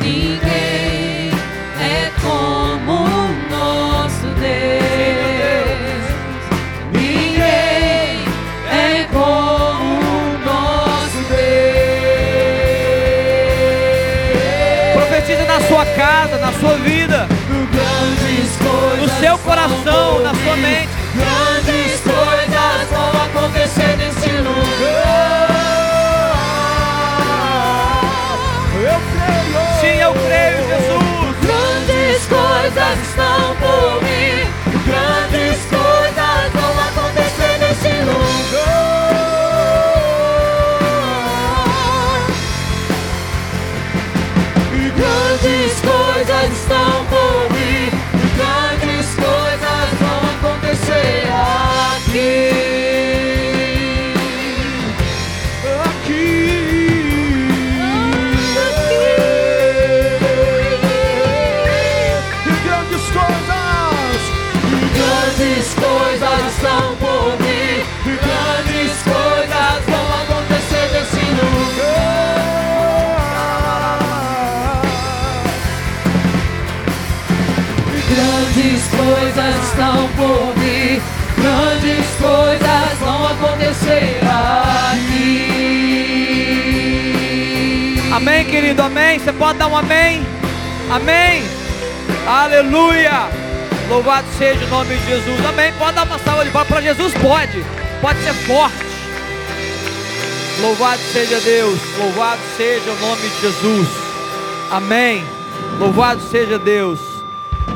[SPEAKER 6] ninguém
[SPEAKER 1] coração, na sua mente.
[SPEAKER 6] Grandes coisas vão acontecer nesse lugar.
[SPEAKER 1] Eu creio. Sim, eu creio, Jesus
[SPEAKER 6] coisas estão por vir. Grandes coisas vão acontecer nesse lugar. E grandes coisas
[SPEAKER 1] Querido, amém. Você pode dar um amém? Amém. Aleluia. Louvado seja o nome de Jesus. Amém. Pode dar uma salva de palmas para Jesus? Pode. Pode ser forte. Louvado seja Deus. Louvado seja o nome de Jesus. Amém. Louvado seja Deus.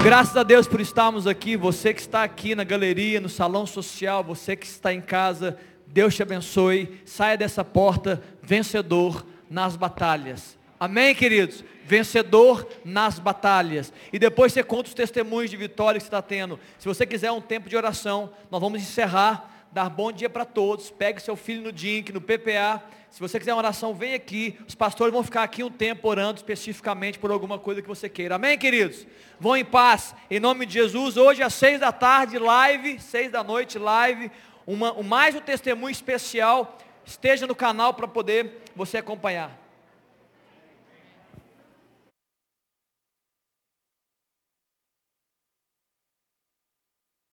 [SPEAKER 1] Graças a Deus por estarmos aqui. Você que está aqui na galeria, no salão social, você que está em casa, Deus te abençoe. Saia dessa porta vencedor nas batalhas. Amém, queridos? Vencedor nas batalhas. E depois você conta os testemunhos de vitória que você está tendo. Se você quiser um tempo de oração, nós vamos encerrar. Dar bom dia para todos. Pegue seu filho no DINC, no PPA. Se você quiser uma oração, vem aqui. Os pastores vão ficar aqui um tempo orando especificamente por alguma coisa que você queira. Amém, queridos? Vão em paz. Em nome de Jesus. Hoje às seis da tarde, live. Seis da noite, live. Uma, mais um testemunho especial. Esteja no canal para poder você acompanhar.